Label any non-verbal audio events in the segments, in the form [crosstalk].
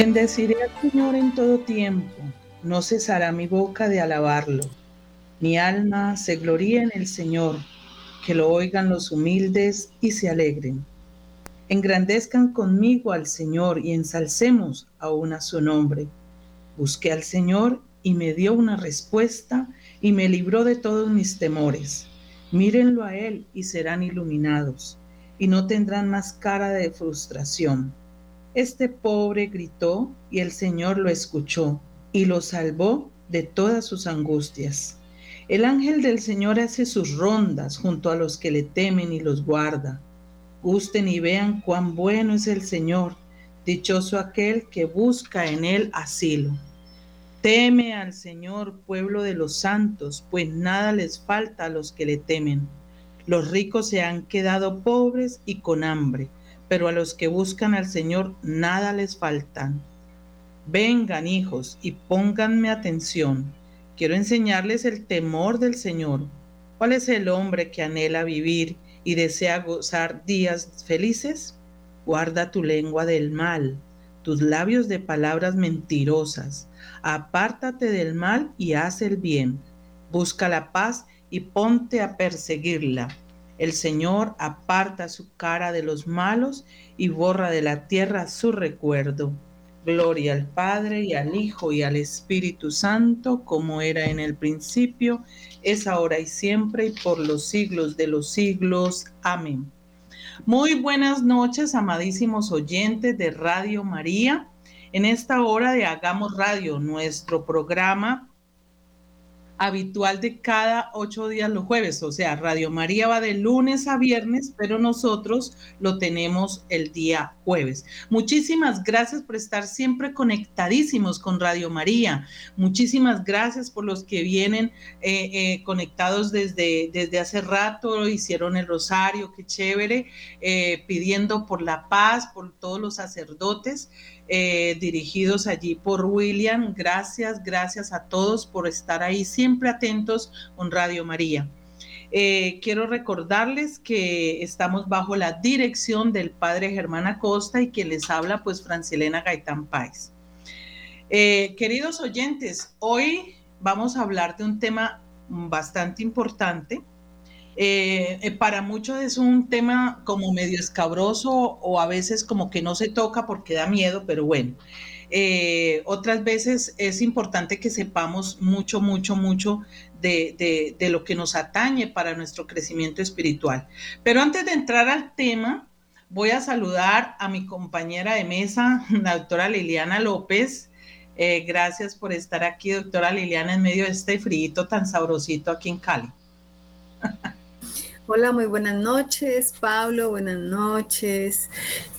Bendeciré al Señor en todo tiempo, no cesará mi boca de alabarlo. Mi alma se gloría en el Señor, que lo oigan los humildes y se alegren. Engrandezcan conmigo al Señor y ensalcemos aún a su nombre. Busqué al Señor y me dio una respuesta y me libró de todos mis temores. Mírenlo a Él y serán iluminados y no tendrán más cara de frustración. Este pobre gritó y el Señor lo escuchó y lo salvó de todas sus angustias. El ángel del Señor hace sus rondas junto a los que le temen y los guarda. Gusten y vean cuán bueno es el Señor, dichoso aquel que busca en él asilo. Teme al Señor, pueblo de los santos, pues nada les falta a los que le temen. Los ricos se han quedado pobres y con hambre pero a los que buscan al Señor nada les faltan. Vengan, hijos, y pónganme atención. Quiero enseñarles el temor del Señor. ¿Cuál es el hombre que anhela vivir y desea gozar días felices? Guarda tu lengua del mal, tus labios de palabras mentirosas. Apártate del mal y haz el bien. Busca la paz y ponte a perseguirla el Señor aparta su cara de los malos y borra de la tierra su recuerdo. Gloria al Padre y al Hijo y al Espíritu Santo, como era en el principio, es ahora y siempre y por los siglos de los siglos. Amén. Muy buenas noches, amadísimos oyentes de Radio María. En esta hora de Hagamos Radio, nuestro programa habitual de cada ocho días los jueves. O sea, Radio María va de lunes a viernes, pero nosotros lo tenemos el día jueves. Muchísimas gracias por estar siempre conectadísimos con Radio María. Muchísimas gracias por los que vienen eh, eh, conectados desde, desde hace rato, hicieron el rosario, qué chévere, eh, pidiendo por la paz, por todos los sacerdotes. Eh, dirigidos allí por William. Gracias, gracias a todos por estar ahí siempre atentos con Radio María. Eh, quiero recordarles que estamos bajo la dirección del padre Germán Acosta y que les habla pues Francilena Gaitán Páez. Eh, queridos oyentes, hoy vamos a hablar de un tema bastante importante eh, eh, para muchos es un tema como medio escabroso o a veces como que no se toca porque da miedo, pero bueno. Eh, otras veces es importante que sepamos mucho, mucho, mucho de, de, lo que nos atañe para nuestro crecimiento espiritual. Pero antes de entrar al tema, voy a saludar a mi compañera de mesa, [laughs] la doctora Liliana López. gracias por estar aquí, doctora Liliana, en medio de este frío tan sabrosito aquí en Cali. [laughs] Hola, muy buenas noches, Pablo, buenas noches.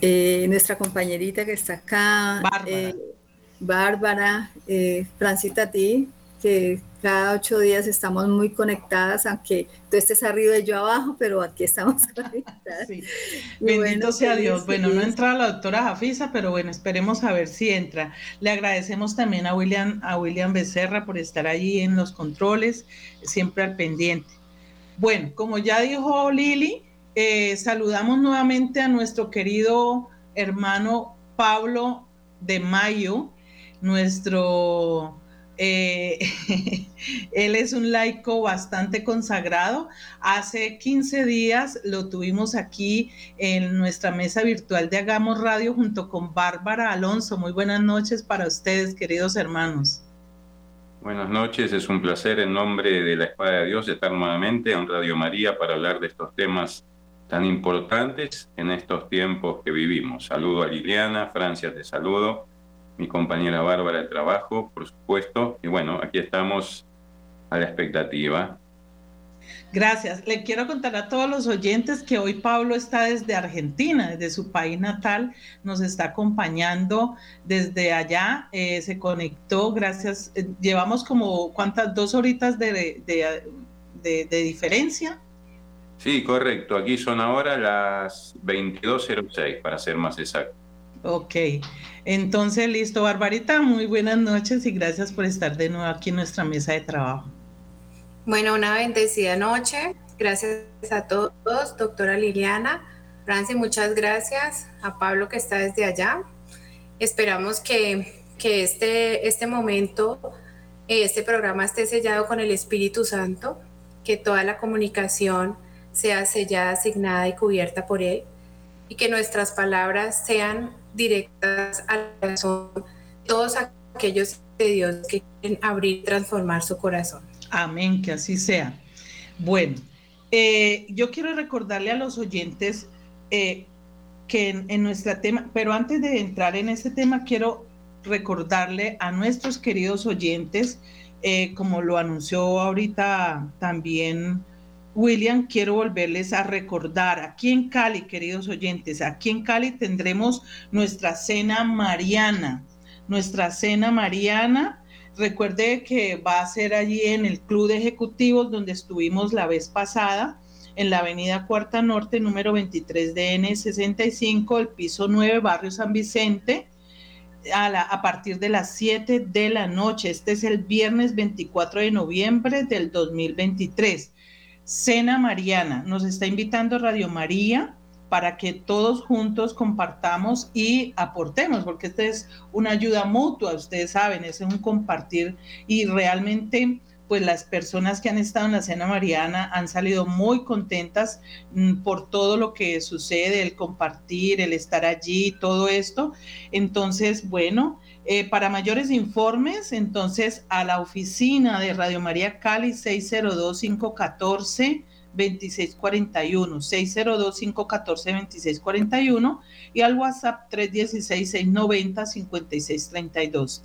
Eh, nuestra compañerita que está acá, Bárbara, eh, eh, Francita, a ti, que cada ocho días estamos muy conectadas, aunque tú estés arriba y yo abajo, pero aquí estamos [laughs] conectadas. Bendito sea Dios. Bueno, no entra la doctora Jafisa, pero bueno, esperemos a ver si entra. Le agradecemos también a William, a William Becerra por estar allí en los controles, siempre al pendiente. Bueno, como ya dijo Lili, eh, saludamos nuevamente a nuestro querido hermano Pablo de Mayo, nuestro... Eh, [laughs] él es un laico bastante consagrado. Hace 15 días lo tuvimos aquí en nuestra mesa virtual de Hagamos Radio junto con Bárbara Alonso. Muy buenas noches para ustedes, queridos hermanos. Buenas noches, es un placer en nombre de la Espada de Dios estar nuevamente en Radio María para hablar de estos temas tan importantes en estos tiempos que vivimos. Saludo a Liliana, Francia te saludo, mi compañera Bárbara de trabajo, por supuesto, y bueno, aquí estamos a la expectativa Gracias. Le quiero contar a todos los oyentes que hoy Pablo está desde Argentina, desde su país natal, nos está acompañando desde allá, eh, se conectó, gracias. Eh, llevamos como, ¿cuántas? Dos horitas de, de, diferencia. Sí, correcto. Aquí son ahora las 22.06, para ser más exacto. Ok, entonces listo, Barbarita, muy buenas noches y gracias por estar de nuevo aquí en nuestra mesa de trabajo. Bueno, una bendecida noche. Gracias a todos, doctora Liliana. Franci, muchas gracias. A Pablo que está desde allá. Esperamos que, que este, este momento, este programa esté sellado con el Espíritu Santo, que toda la comunicación sea sellada, asignada y cubierta por Él, y que nuestras palabras sean directas al corazón todos aquellos de Dios que quieren abrir y transformar su corazón. Amén, que así sea. Bueno, eh, yo quiero recordarle a los oyentes eh, que en, en nuestra tema, pero antes de entrar en este tema, quiero recordarle a nuestros queridos oyentes, eh, como lo anunció ahorita también William, quiero volverles a recordar, aquí en Cali, queridos oyentes, aquí en Cali tendremos nuestra cena mariana, nuestra cena mariana. Recuerde que va a ser allí en el Club de Ejecutivos donde estuvimos la vez pasada, en la Avenida Cuarta Norte, número 23 DN 65, el piso 9, Barrio San Vicente a, partir de las 7 de la noche. Este es el viernes 24 de noviembre del 2023. Cena Mariana. Nos está invitando Radio María para que todos juntos compartamos y aportemos, porque esta es una ayuda mutua, ustedes saben, es un compartir y realmente pues las personas que han estado en la cena mariana han salido muy contentas mm, por todo lo que sucede, el compartir, el estar allí, todo esto. Entonces, bueno, eh, para mayores informes, entonces a la oficina de Radio María Cali 602 514 2641, 602-514-2641 y al WhatsApp 316-690-5632,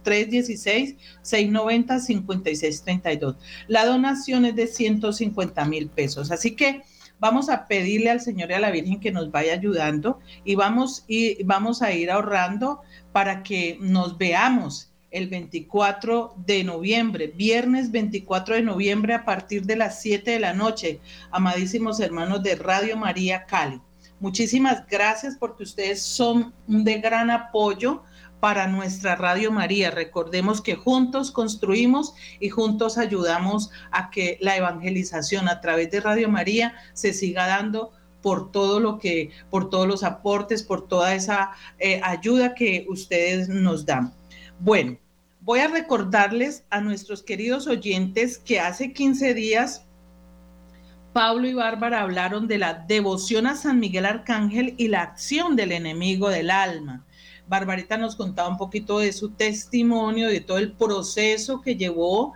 316-690-5632. La donación es de 150 mil pesos, así que vamos a pedirle al Señor y a la Virgen que nos vaya ayudando y vamos, y vamos a ir ahorrando para que nos veamos el 24 de noviembre, viernes 24 de noviembre a partir de las 7 de la noche, amadísimos hermanos de Radio María Cali. Muchísimas gracias porque ustedes son de gran apoyo para nuestra Radio María. Recordemos que juntos construimos y juntos ayudamos a que la evangelización a través de Radio María se siga dando por todo lo que, por todos los aportes, por toda esa eh, ayuda que ustedes nos dan. Bueno, voy a recordarles a nuestros queridos oyentes que hace 15 días Pablo y Bárbara hablaron de la devoción a San Miguel Arcángel y la acción del enemigo del alma. Barbarita nos contaba un poquito de su testimonio, de todo el proceso que llevó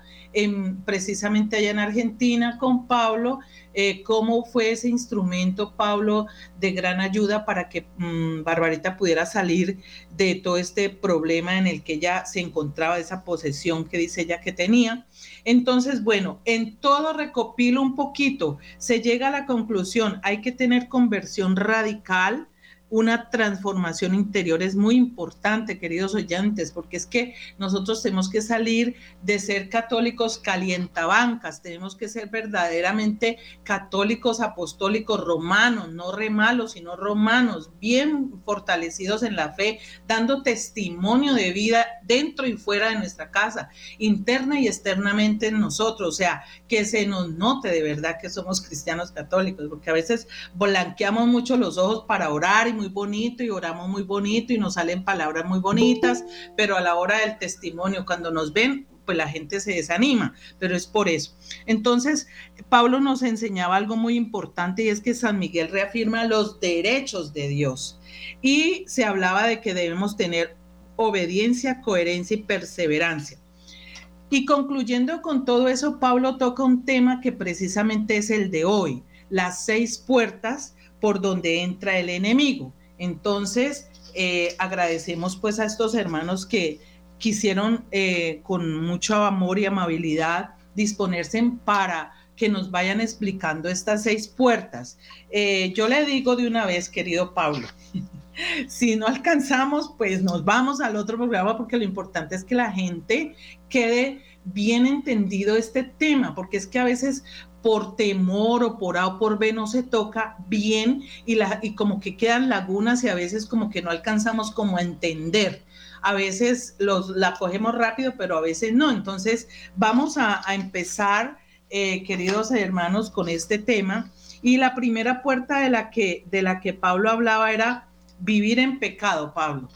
precisamente allá en Argentina con Pablo, eh, cómo fue ese instrumento, Pablo, de gran ayuda para que mm, Barbarita pudiera salir de todo este problema en el que ella se encontraba, esa posesión que dice ella que tenía. Entonces, bueno, en todo recopilo un poquito, se llega a la conclusión, hay que tener conversión radical, una transformación interior es muy importante, queridos oyentes, porque es que nosotros tenemos que salir de ser católicos calientabancas, tenemos que ser verdaderamente católicos apostólicos romanos, no remalos, sino romanos, bien fortalecidos en la fe, dando testimonio de vida dentro y fuera de nuestra casa, interna y externamente en nosotros, o sea, que se nos note de verdad que somos cristianos católicos, porque a veces blanqueamos mucho los ojos para orar y muy bonito y oramos muy bonito y nos salen palabras muy bonitas, pero a la hora del testimonio, cuando nos ven, pues la gente se desanima, pero es por eso. Entonces, Pablo nos enseñaba algo muy importante y es que San Miguel reafirma los derechos de Dios y se hablaba de que debemos tener obediencia, coherencia y perseverancia. Y concluyendo con todo eso, Pablo toca un tema que precisamente es el de hoy, las seis puertas por donde entra el enemigo. Entonces, eh, agradecemos pues a estos hermanos que quisieron eh, con mucho amor y amabilidad disponerse para que nos vayan explicando estas seis puertas. Eh, yo le digo de una vez, querido Pablo, [laughs] si no alcanzamos, pues nos vamos al otro programa porque lo importante es que la gente quede bien entendido este tema, porque es que a veces por temor o por A o por B no se toca bien y, la, y como que quedan lagunas y a veces como que no alcanzamos como a entender. A veces los, la cogemos rápido, pero a veces no. Entonces vamos a, empezar, eh, queridos hermanos, con este tema. Y la primera puerta de la que, de la que Pablo hablaba era vivir en pecado, Pablo.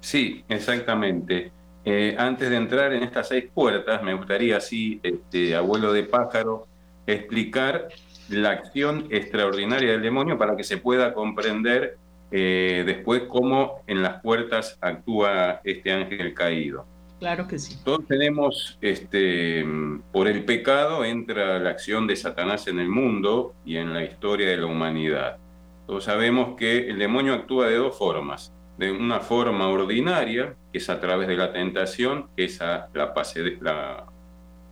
Sí, exactamente. Eh, antes de entrar en estas seis puertas, me gustaría, así, este, abuelo de pájaro, explicar la acción extraordinaria del demonio para que se pueda comprender eh, después cómo en las puertas actúa este ángel caído. Claro que sí. Todos tenemos, este, por el pecado entra la acción de Satanás en el mundo y en la historia de la humanidad. Todos sabemos que el demonio actúa de dos formas. De una forma ordinaria, que es a través de la tentación, que esa la, la,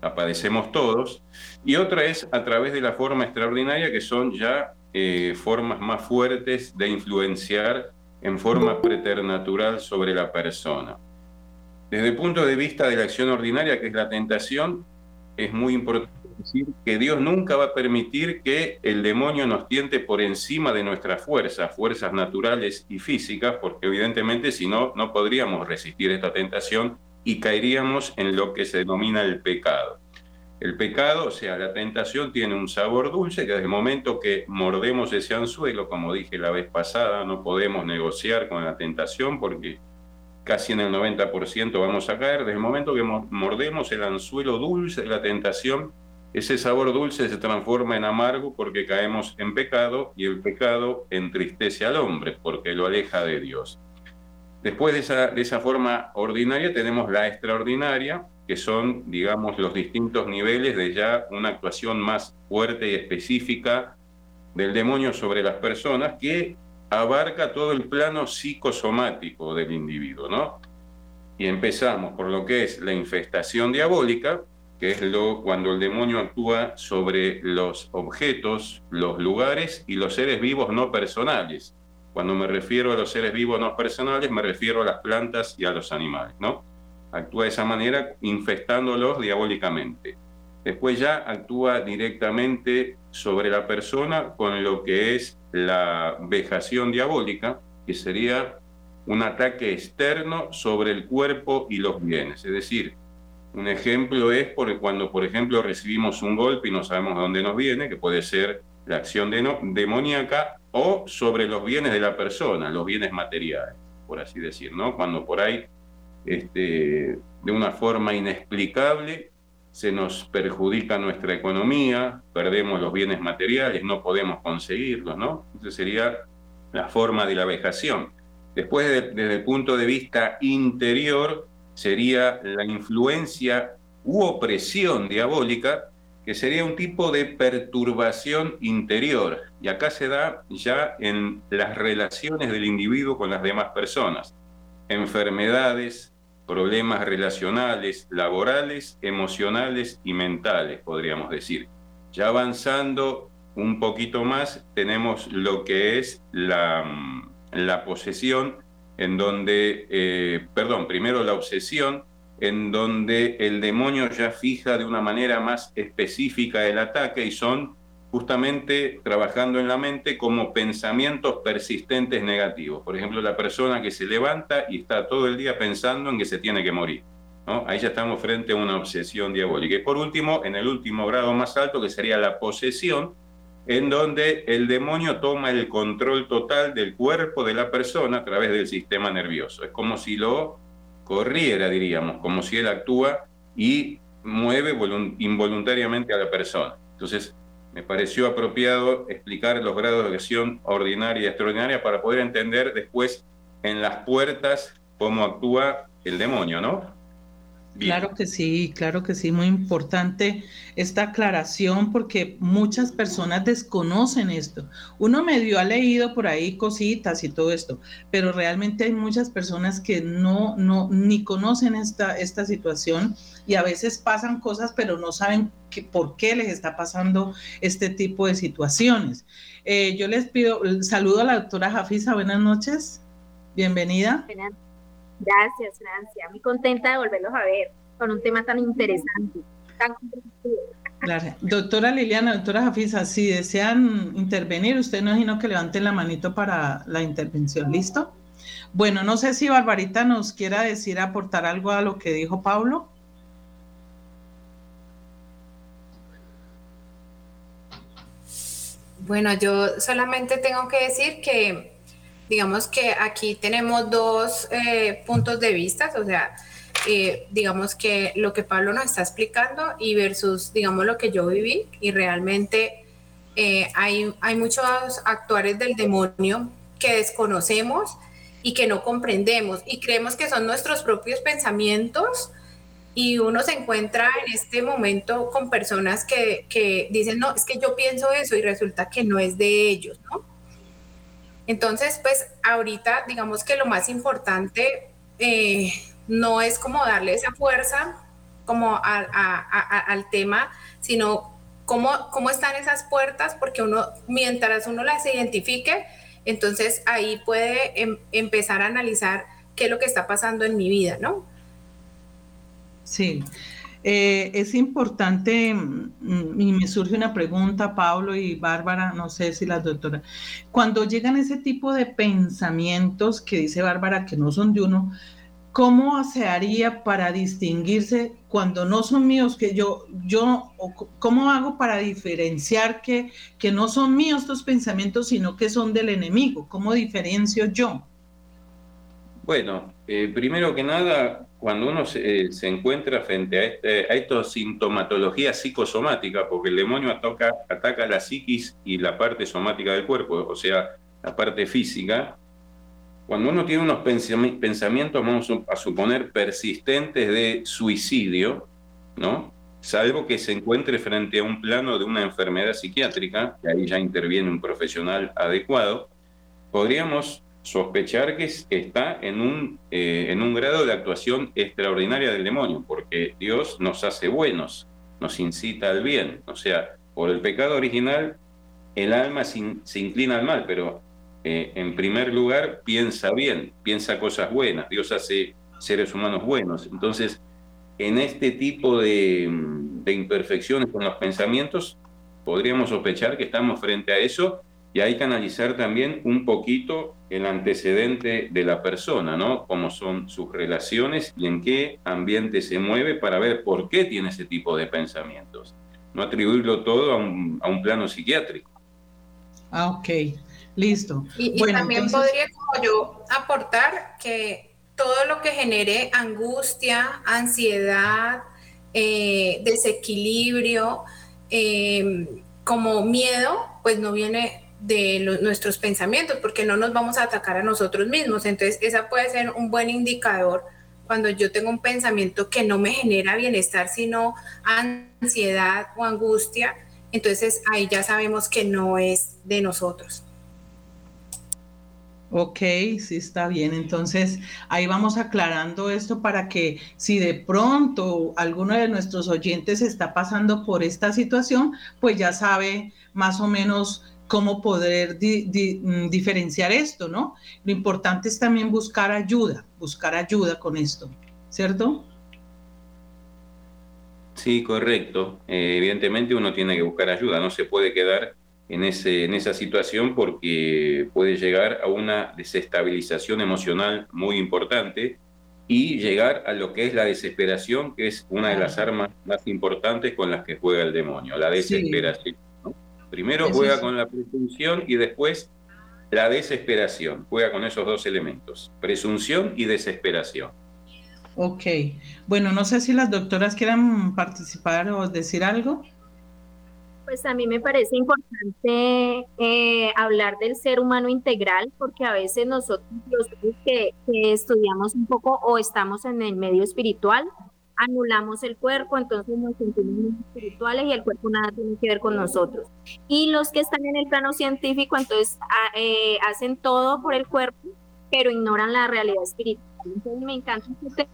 la padecemos todos, y otra es a través de la forma extraordinaria, que son ya eh, formas más fuertes de influenciar en forma preternatural sobre la persona. Desde el punto de vista de la acción ordinaria, que es la tentación, es muy importante decir que Dios nunca va a permitir que el demonio nos tiente por encima de nuestras fuerzas, fuerzas naturales y físicas, porque evidentemente si no, no podríamos resistir esta tentación y caeríamos en lo que se denomina el pecado. El pecado, o sea, la tentación tiene un sabor dulce que desde el momento que mordemos ese anzuelo, como dije la vez pasada, no podemos negociar con la tentación porque casi en el 90% vamos a caer. Desde el momento que mordemos el anzuelo dulce de la tentación, ese sabor dulce se transforma en amargo porque caemos en pecado y el pecado entristece al hombre porque lo aleja de Dios. Después de esa, de esa forma ordinaria tenemos la extraordinaria, que son, digamos, los distintos niveles de ya una actuación más fuerte y específica del demonio sobre las personas, que abarca todo el plano psicosomático del individuo, ¿no? Y empezamos por lo que es la infestación diabólica, que es lo cuando el demonio actúa sobre los objetos, los lugares y los seres vivos no personales. Cuando me refiero a los seres vivos no personales, me refiero a las plantas y a los animales, ¿no? Actúa de esa manera infestándolos diabólicamente. Después ya actúa directamente sobre la persona con lo que es la vejación diabólica, que sería un ataque externo sobre el cuerpo y los bienes. Es decir, un ejemplo es cuando, por ejemplo, recibimos un golpe y no sabemos de dónde nos viene, que puede ser la acción demoníaca, o sobre los bienes de la persona, los bienes materiales, por así decir, ¿no? Cuando por ahí, este, de una forma inexplicable, se nos perjudica nuestra economía, perdemos los bienes materiales, no podemos conseguirlos, ¿no? Esa sería la forma de la vejación. Después, desde el punto de vista interior, sería la influencia u opresión diabólica, que sería un tipo de perturbación interior. Y acá se da ya en las relaciones del individuo con las demás personas. Enfermedades, problemas relacionales, laborales, emocionales y mentales, podríamos decir. Ya avanzando un poquito más, tenemos lo que es la, la posesión, en donde, eh, perdón, primero la obsesión, en donde el demonio ya fija de una manera más específica el ataque y son justamente trabajando en la mente como pensamientos persistentes negativos. Por ejemplo, la persona que se levanta y está todo el día pensando en que se tiene que morir. Ahí ya estamos frente a una obsesión diabólica. Y por último, en el último grado más alto, que sería la posesión, en donde el demonio toma el control total del cuerpo de la persona a través del sistema nervioso. Es como si lo corriera, diríamos, como si él actúa y mueve involuntariamente a la persona. Entonces, me pareció apropiado explicar los grados de acción ordinaria y extraordinaria para poder entender después en las puertas cómo actúa el demonio, ¿no? Claro que sí, claro que sí, muy importante esta aclaración porque muchas personas desconocen esto. Uno medio ha leído por ahí cositas y todo esto, pero realmente hay muchas personas que no, no, ni conocen esta, esta situación y a veces pasan cosas, pero no saben por qué les está pasando este tipo de situaciones. Eh, yo les pido, saludo a la doctora Jafisa, buenas noches, bienvenida. Gracias, Francia. Muy contenta de volverlos a ver con un tema tan interesante. Doctora Liliana, doctora Jafisa, si desean intervenir, usted no sino que levanten la manito para la intervención. ¿Listo? Bueno, no sé si Barbarita nos quiera decir, aportar algo a lo que dijo Pablo. Bueno, yo solamente tengo que decir que digamos que aquí tenemos dos eh, puntos de vista, o sea, eh, digamos que lo que Pablo nos está explicando y versus, digamos, lo que yo viví y realmente eh, hay, hay muchos actuales del demonio que desconocemos y que no comprendemos y creemos que son nuestros propios pensamientos y uno se encuentra en este momento con personas que, que, dicen, no, es que yo pienso eso y resulta que no es de ellos, ¿no? Entonces, pues ahorita digamos que lo más importante eh, no es como darle esa fuerza como al tema, sino cómo, cómo están esas puertas, porque uno, mientras uno las identifique, entonces ahí puede em, empezar a analizar qué es lo que está pasando en mi vida, ¿no? Sí. Eh, es importante, mm, y me surge una pregunta, Pablo y Bárbara, no sé si las doctoras, cuando llegan ese tipo de pensamientos que dice Bárbara que no son de uno, ¿cómo se haría para distinguirse cuando no son míos, que yo, yo, cómo hago para diferenciar que, que no son míos estos pensamientos, sino que son del enemigo? ¿Cómo diferencio yo? Bueno, eh, primero que nada, cuando uno se, encuentra frente a, este, a esta sintomatología psicosomática, porque el demonio ataca, ataca la psiquis y la parte somática del cuerpo, o sea, la parte física, cuando uno tiene unos pensamientos, vamos a suponer, persistentes de suicidio, ¿no? Salvo que se encuentre frente a un plano de una enfermedad psiquiátrica, que ahí ya interviene un profesional adecuado, podríamos sospechar que está en un, eh, en un grado de actuación extraordinaria del demonio, porque Dios nos hace buenos, nos incita al bien. O sea, por el pecado original, el alma se, inclina al mal, pero eh, en primer lugar piensa bien, piensa cosas buenas. Dios hace seres humanos buenos. Entonces, en este tipo de, de imperfecciones con los pensamientos, podríamos sospechar que estamos frente a eso y hay que analizar también un poquito el antecedente de la persona, ¿no? Cómo son sus relaciones y en qué ambiente se mueve para ver por qué tiene ese tipo de pensamientos. No atribuirlo todo a un, a un plano psiquiátrico. Ah, ok. Listo. Y, también podría como yo aportar que todo lo que genere angustia, ansiedad, eh, desequilibrio, eh, como miedo, pues no viene de nuestros pensamientos, porque no nos vamos a atacar a nosotros mismos. Entonces, esa puede ser un buen indicador cuando yo tengo un pensamiento que no me genera bienestar, sino ansiedad o angustia. Entonces, ahí ya sabemos que no es de nosotros. Ok, sí está bien. Entonces, ahí vamos aclarando esto para que si de pronto alguno de nuestros oyentes está pasando por esta situación, pues ya sabe más o menos cómo poder mm, diferenciar esto, ¿no? Lo importante es también buscar ayuda, buscar ayuda con esto, ¿cierto? Sí, correcto. Eh, evidentemente uno tiene que buscar ayuda, no se puede quedar en, ese, en esa situación porque puede llegar a una desestabilización emocional muy importante y llegar a lo que es la desesperación, que es una de las armas más importantes con las que juega el demonio, la desesperación. Primero juega con la presunción y después la desesperación. Juega con esos dos elementos, presunción y desesperación. Ok. Bueno, no sé si las doctoras quieran participar o decir algo. Pues a mí me parece importante eh, hablar del ser humano integral, porque a veces nosotros los que, que estudiamos un poco o estamos en el medio espiritual, anulamos el cuerpo, entonces nos sentimos espirituales y el cuerpo nada tiene que ver con nosotros. Y los que están en el plano científico, entonces eh, hacen todo por el cuerpo, pero ignoran la realidad espiritual. Entonces me encanta este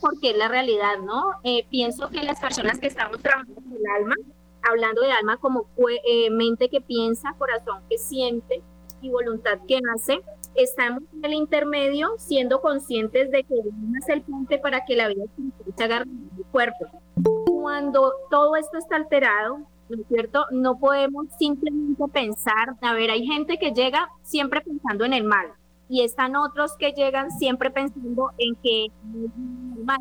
porque es la realidad, ¿no? Eh, pienso que las personas que estamos trabajando en el alma, hablando de alma como eh, mente que piensa, corazón que siente y voluntad que hace, estamos en el intermedio siendo conscientes de que es el puente para que la vida se agarre el cuerpo. Cuando todo esto está alterado, ¿no es cierto? No podemos simplemente pensar, a ver, hay gente que llega siempre pensando en el mal y están otros que llegan siempre pensando en que es mal.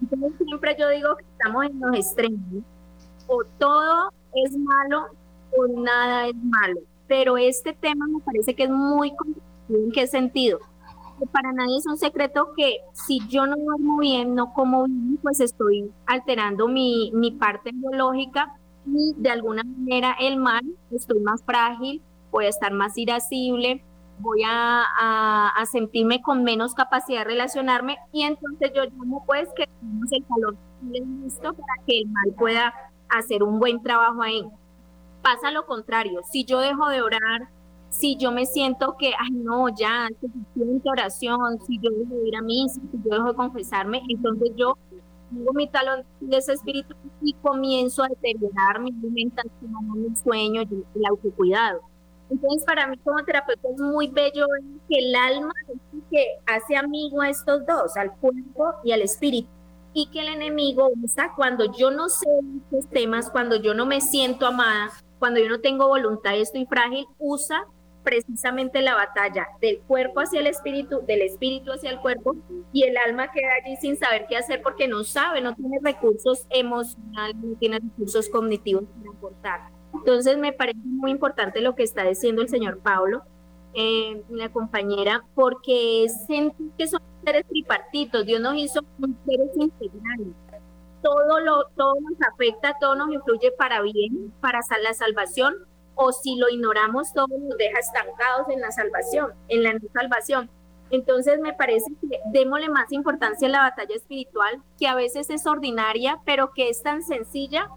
Entonces siempre yo digo que estamos en los extremos. O todo es malo o nada es malo pero este tema me parece que es muy ¿En qué sentido? para nadie es un secreto que si yo no duermo bien, no como bien, pues estoy alterando mi, mi parte biológica y de alguna manera el mal, estoy más frágil, voy a estar más irascible, voy a, a, sentirme con menos capacidad de relacionarme y entonces yo llamo pues que tenemos el calor listo para que el mal pueda hacer un buen trabajo ahí. Pasa lo contrario, si yo dejo de orar, si yo me siento que, ay no, ya, suficiente oración, si yo dejo de ir a misa, si yo dejo de confesarme, entonces yo tengo mi talón de ese espíritu y comienzo a deteriorar mi alimentación, mi sueño, el autocuidado. Entonces, para mí como terapeuta es muy bello que el alma es el que hace amigo a estos dos, al cuerpo y al espíritu. Y que el enemigo usa cuando yo no sé estos temas, cuando yo no me siento amada, cuando yo no tengo voluntad y estoy frágil, usa precisamente la batalla del cuerpo hacia el espíritu, del espíritu hacia el cuerpo, y el alma queda allí sin saber qué hacer porque no sabe, no tiene recursos emocionales, no tiene recursos cognitivos para aportar. Entonces me parece muy importante lo que está diciendo el señor Pablo, eh, la compañera, porque sentir que son seres tripartitos, Dios nos hizo seres integrales. Todo, lo, todo nos afecta, todo nos influye para bien, para la salvación, o si lo ignoramos todo nos deja estancados en la salvación, en la no salvación. Entonces me parece que démosle más importancia a la batalla espiritual, que a veces es ordinaria, pero que es tan sencilla,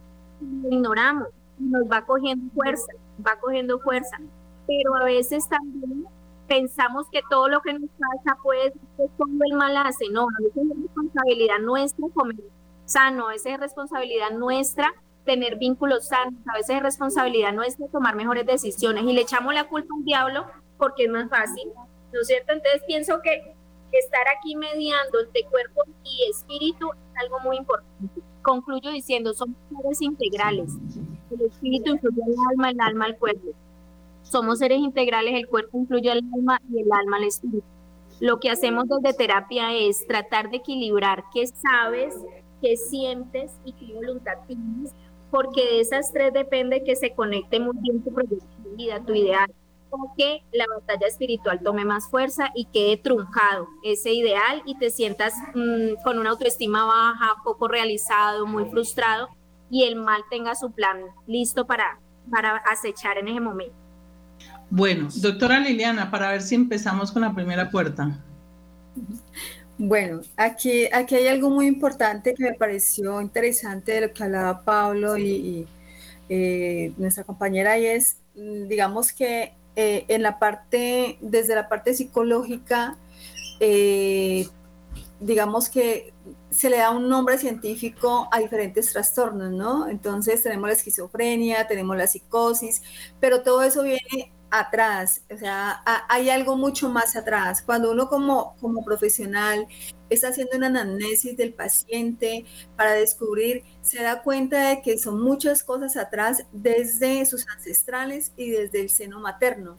lo ignoramos nos va cogiendo fuerza, va cogiendo fuerza. Pero a veces también pensamos que todo lo que nos pasa puede ser todo el mal hace. No, a veces es responsabilidad nuestra comer sano, a veces es responsabilidad nuestra tener vínculos sanos, a veces es responsabilidad nuestra tomar mejores decisiones y le echamos la culpa al diablo porque es más fácil, ¿no es cierto? Entonces pienso que estar aquí mediando entre cuerpo y espíritu es algo muy importante. Concluyo diciendo, son seres integrales. El espíritu influye al alma, el alma al cuerpo. Somos seres integrales, el cuerpo influye al alma y el alma al espíritu. Lo que hacemos desde terapia es tratar de equilibrar qué sabes, qué sientes y qué voluntad tienes, porque de esas tres depende que se conecte muy bien tu proyecto de vida, tu ideal, o que la batalla espiritual tome más fuerza y quede truncado ese ideal y te sientas mm, con una autoestima baja, poco realizado, muy frustrado y el mal tenga su plan listo para, para acechar en ese momento. Bueno, doctora Liliana, para ver si empezamos con la primera puerta. [laughs] Bueno, aquí, aquí hay algo muy importante que me pareció interesante de lo que hablaba Pablo y, eh, nuestra compañera y es, digamos que eh, en la parte, desde la parte psicológica, eh, digamos que se le da un nombre científico a diferentes trastornos, ¿no? Entonces tenemos la esquizofrenia, tenemos la psicosis, pero todo eso viene atrás, o sea, hay algo mucho más atrás. Cuando uno como, como profesional está haciendo una anamnesis del paciente para descubrir, se da cuenta de que son muchas cosas atrás desde sus ancestrales y desde el seno materno.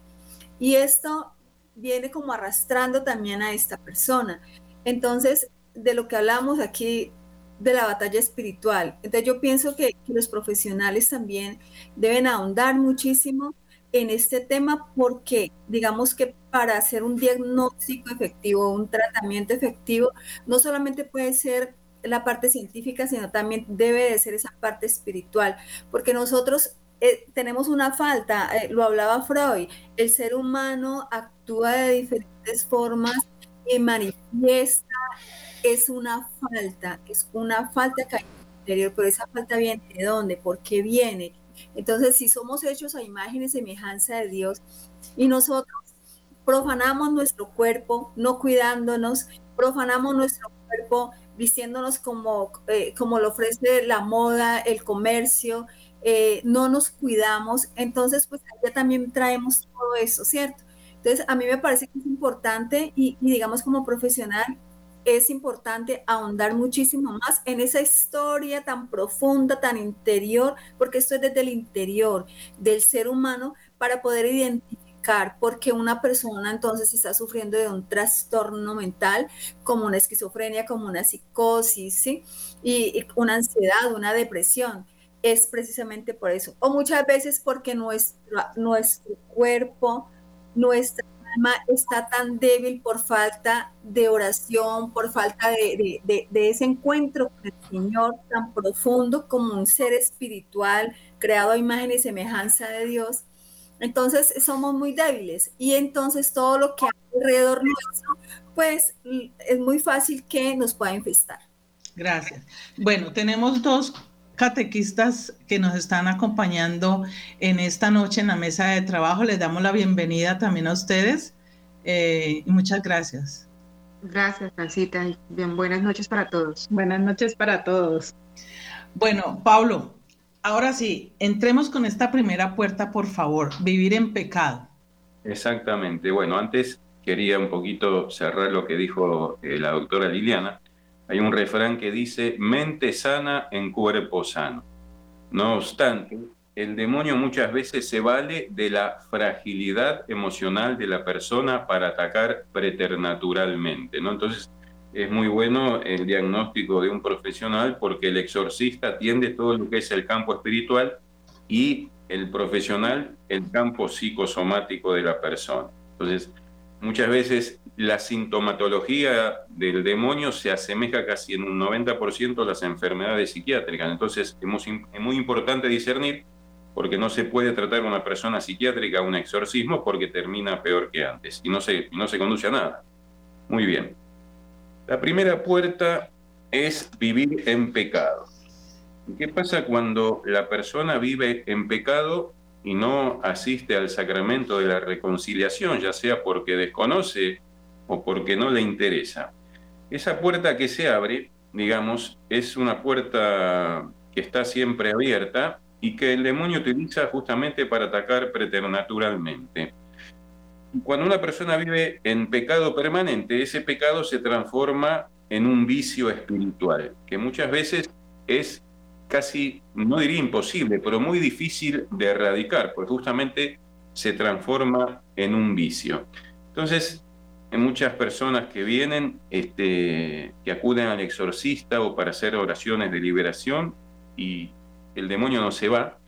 Y esto viene como arrastrando también a esta persona. Entonces, de lo que hablamos aquí de la batalla espiritual. Entonces yo pienso que, que los profesionales también deben ahondar muchísimo en este tema porque digamos que para hacer un diagnóstico efectivo, un tratamiento efectivo, no solamente puede ser la parte científica, sino también debe de ser esa parte espiritual, porque nosotros eh, tenemos una falta, eh, lo hablaba Freud, el ser humano actúa de diferentes formas y manifiesta, es una falta, es una falta que hay en el interior, pero esa falta viene de dónde, por qué viene, entonces, si somos hechos a imagen y semejanza de Dios y nosotros profanamos nuestro cuerpo, no cuidándonos, profanamos nuestro cuerpo vistiéndonos como, eh, como lo ofrece la moda, el comercio, eh, no nos cuidamos, entonces pues ya también traemos todo eso, ¿cierto? Entonces a mí me parece que es importante y digamos como profesional es importante ahondar muchísimo más en esa historia tan profunda, tan interior, porque esto es desde el interior del ser humano para poder identificar por qué una persona entonces está sufriendo de un trastorno mental como una esquizofrenia, como una psicosis, y, una ansiedad, una depresión. es precisamente por eso. O muchas veces porque nuestro, nuestro cuerpo, nuestra está tan débil por falta de oración, por falta de, de, ese encuentro con el Señor tan profundo como un ser espiritual creado a imagen y semejanza de Dios. Entonces somos muy débiles y entonces todo lo que alrededor nuestro, pues es muy fácil que nos pueda infestar. Gracias. Bueno, tenemos dos catequistas que nos están acompañando en esta noche en la mesa de trabajo. Les damos la bienvenida también a ustedes eh, y muchas gracias. Gracias, Francita. Bien, buenas noches para todos. Buenas noches para todos. Bueno, Pablo, ahora sí, entremos con esta primera puerta, por favor, vivir en pecado. Exactamente. Bueno, antes quería un poquito cerrar lo que dijo eh, la doctora Liliana hay un refrán que dice, mente sana en cuerpo sano. No obstante, el demonio muchas veces se vale de la fragilidad emocional de la persona para atacar preternaturalmente. Entonces, es muy bueno el diagnóstico de un profesional porque el exorcista atiende todo lo que es el campo espiritual y el profesional el campo psicosomático de la persona. Entonces, muchas veces la sintomatología del demonio se asemeja casi en un 90% a las enfermedades psiquiátricas. Entonces es muy importante discernir porque no se puede tratar a una persona psiquiátrica un exorcismo porque termina peor que antes y no se, no se conduce a nada. Muy bien. La primera puerta es vivir en pecado. ¿Qué pasa cuando la persona vive en pecado? Y no asiste al sacramento de la reconciliación, ya sea porque desconoce o porque no le interesa. Esa puerta que se abre, digamos, es una puerta que está siempre abierta y que el demonio utiliza justamente para atacar preternaturalmente. Cuando una persona vive en pecado permanente, ese pecado se transforma en un vicio espiritual, que muchas veces es casi, no diría imposible, pero muy difícil de erradicar, porque justamente se transforma en un vicio. Entonces, hay muchas personas que vienen, este, que acuden al exorcista o para hacer oraciones de liberación y el demonio no se va,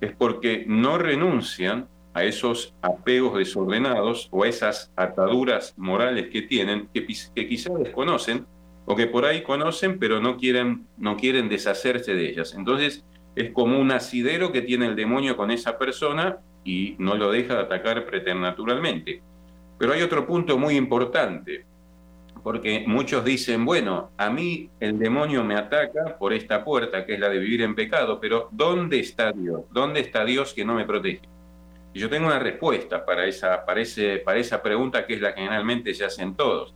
es porque no renuncian a esos apegos desordenados o a esas ataduras morales que tienen, que, que quizás desconocen, o que por ahí conocen pero no quieren, no quieren deshacerse de ellas. Entonces es como un asidero que tiene el demonio con esa persona y no lo deja de atacar preternaturalmente. Pero hay otro punto muy importante, porque muchos dicen, bueno, a mí el demonio me ataca por esta puerta que es la de vivir en pecado, pero ¿dónde está Dios? ¿Dónde está Dios que no me protege? Y yo tengo una respuesta para esa, para, para esa pregunta que es la que generalmente se hacen todos.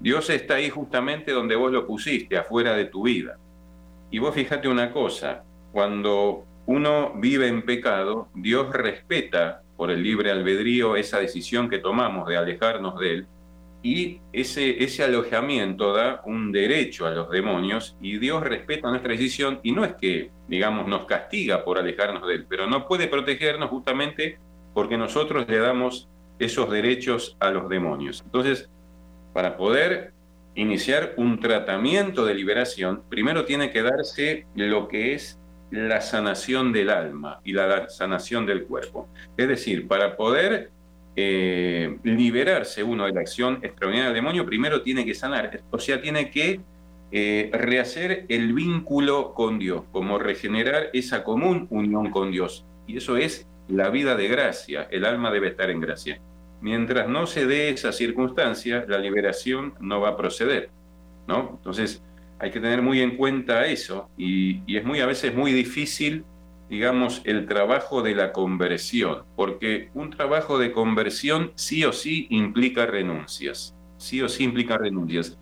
Dios está ahí justamente donde vos lo pusiste, afuera de tu vida. Y vos fíjate una cosa, cuando uno vive en pecado, Dios respeta por el libre albedrío esa decisión que tomamos de alejarnos de Él, y ese, ese alojamiento da un derecho a los demonios y Dios respeta nuestra decisión y no es que, digamos, nos castiga por alejarnos de Él, pero no puede protegernos justamente porque nosotros le damos esos derechos a los demonios. Entonces, para poder iniciar un tratamiento de liberación, primero tiene que darse lo que es la sanación del alma y la sanación del cuerpo. Es decir, para poder eh, liberarse uno de la acción extraordinaria del demonio, primero tiene que sanar, o sea, tiene que eh, rehacer el vínculo con Dios, como regenerar esa común unión con Dios. Y eso es la vida de gracia, el alma debe estar en gracia. Mientras no se dé esa circunstancia, la liberación no va a proceder, ¿no? Entonces, hay que tener muy en cuenta eso y, es muy a veces muy difícil, digamos, el trabajo de la conversión, porque un trabajo de conversión sí o sí implica renuncias, sí o sí implica renuncias.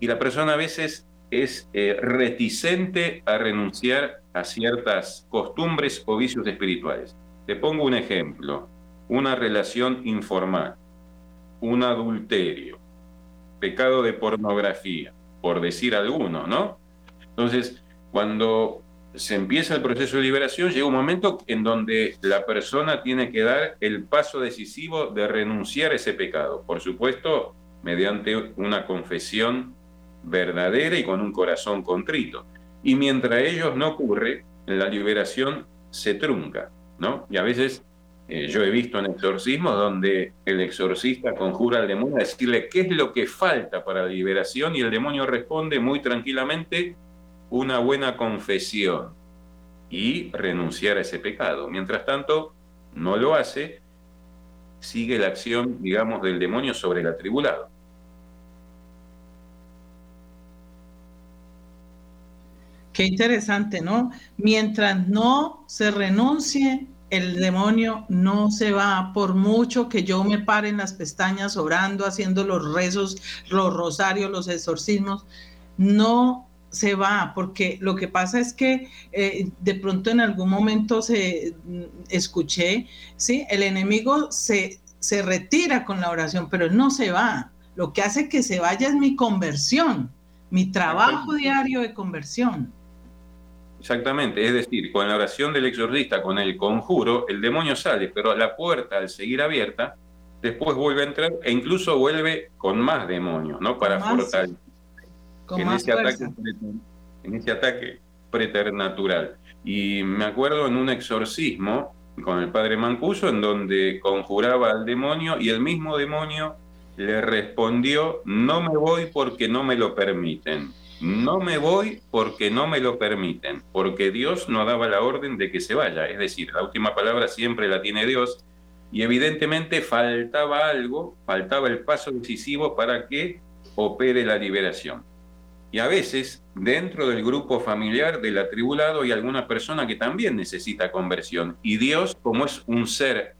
Y la persona a veces es eh, reticente a renunciar a ciertas costumbres o vicios espirituales. Te pongo un ejemplo una relación informal, un adulterio, pecado de pornografía, por decir alguno, ¿no? Entonces, cuando se empieza el proceso de liberación, llega un momento en donde la persona tiene que dar el paso decisivo de renunciar a ese pecado, por supuesto, mediante una confesión verdadera y con un corazón contrito. Y mientras ello no ocurre, la liberación se trunca, ¿no? Y a veces eh, yo he visto en exorcismos donde el exorcista conjura al demonio a decirle qué es lo que falta para la liberación y el demonio responde muy tranquilamente una buena confesión y renunciar a ese pecado. Mientras tanto, no lo hace, sigue la acción, digamos, del demonio sobre el atribulado. Qué interesante, ¿no? Mientras no se renuncie, el demonio no se va, por mucho que yo me pare en las pestañas orando, haciendo los rezos, los rosarios, los exorcismos, no se va, porque lo que pasa es que eh, de pronto en algún momento se mm, escuché, ¿sí? El enemigo se, se retira con la oración, pero no se va. Lo que hace que se vaya es mi conversión, mi trabajo diario de conversión. Exactamente, es decir, con la oración del exorcista, con el conjuro, el demonio sale, pero la puerta al seguir abierta, después vuelve a entrar e incluso vuelve con más demonios, ¿no? Para fortalecer en, ese ataque, en ese ataque preternatural. Y me acuerdo en un exorcismo con el padre Mancuso, en donde conjuraba al demonio y el mismo demonio le respondió, no me voy porque no me lo permiten. No me voy porque no me lo permiten, porque Dios no daba la orden de que se vaya. Es decir, la última palabra siempre la tiene Dios y evidentemente faltaba algo, faltaba el paso decisivo para que opere la liberación. Y a veces, dentro del grupo familiar del atribulado, hay alguna persona que también necesita conversión. Y Dios, como es un ser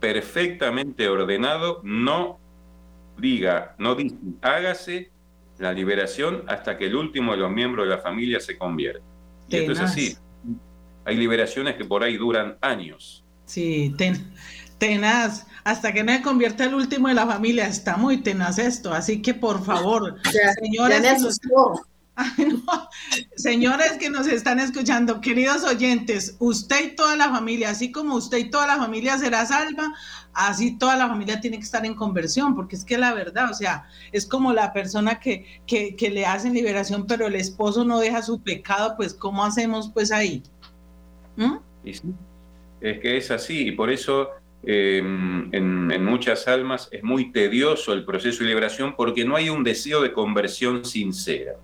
perfectamente ordenado, no diga, no dice, hágase la liberación hasta que el último de los miembros de la familia se convierte. Y esto es así. Hay liberaciones que por ahí duran años. Sí, tenaz. Hasta que no se convierta el último de la familia. Está muy tenaz esto. Así que por favor, [laughs] señores. [laughs] Señores que nos están escuchando, queridos oyentes, usted y toda la familia, así como usted y toda la familia será salva, así toda la familia tiene que estar en conversión, porque es que la verdad, o sea, es como la persona que, que, le hacen liberación, pero el esposo no deja su pecado, pues ¿cómo hacemos pues ahí? ¿Mm? Es que es así, y por eso em, en, en, muchas almas es muy tedioso el proceso de liberación porque no hay un deseo de conversión sincera.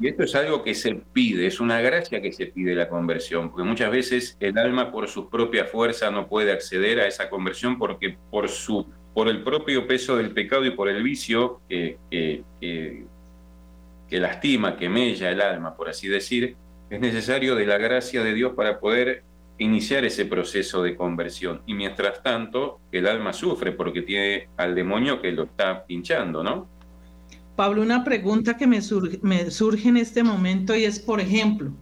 Y esto es algo que se pide, es una gracia que se pide la conversión, porque muchas veces el alma por su propia fuerza no puede acceder a esa conversión porque por, su, por el propio peso del pecado y por el vicio que, que, que lastima, que mella el alma, por así decir, es necesario de la gracia de Dios para poder iniciar ese proceso de conversión. Y mientras tanto, el alma sufre porque tiene al demonio que lo está pinchando, ¿no? Pablo, una pregunta que me surge, en este momento y es, por ejemplo,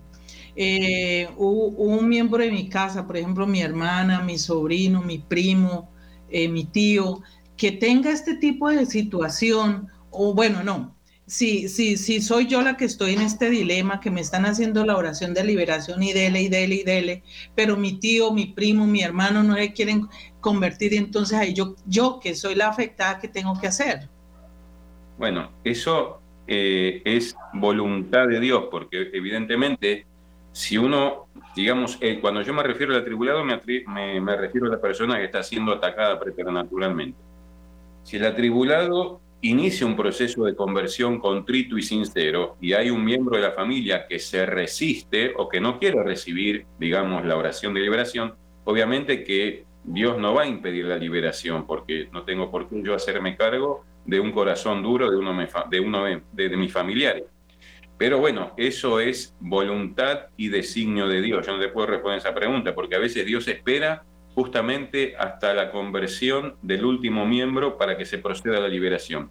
eh, un miembro de mi casa, por ejemplo, mi hermana, mi sobrino, mi primo, eh, mi tío, que tenga este tipo de situación, o bueno, no, si, si, si soy yo la que estoy en este dilema, que me están haciendo la oración de liberación y dele y dele y dele, pero mi tío, mi primo, mi hermano no le quieren convertir, entonces ahí yo, yo que soy la afectada, ¿qué tengo que hacer? Bueno, eso eh, es voluntad de Dios, porque evidentemente si uno, digamos, eh, cuando yo me refiero al atribulado, me, me, refiero a la persona que está siendo atacada preternaturalmente. Si el atribulado inicia un proceso de conversión contrito y sincero y hay un miembro de la familia que se resiste o que no quiere recibir, digamos, la oración de liberación, obviamente que Dios no va a impedir la liberación porque no tengo por qué yo hacerme cargo de un corazón duro de uno, de, uno de, mis familiares. Pero bueno, eso es voluntad y designio de Dios. Yo no te puedo responder esa pregunta, porque a veces Dios espera justamente hasta la conversión del último miembro para que se proceda a la liberación.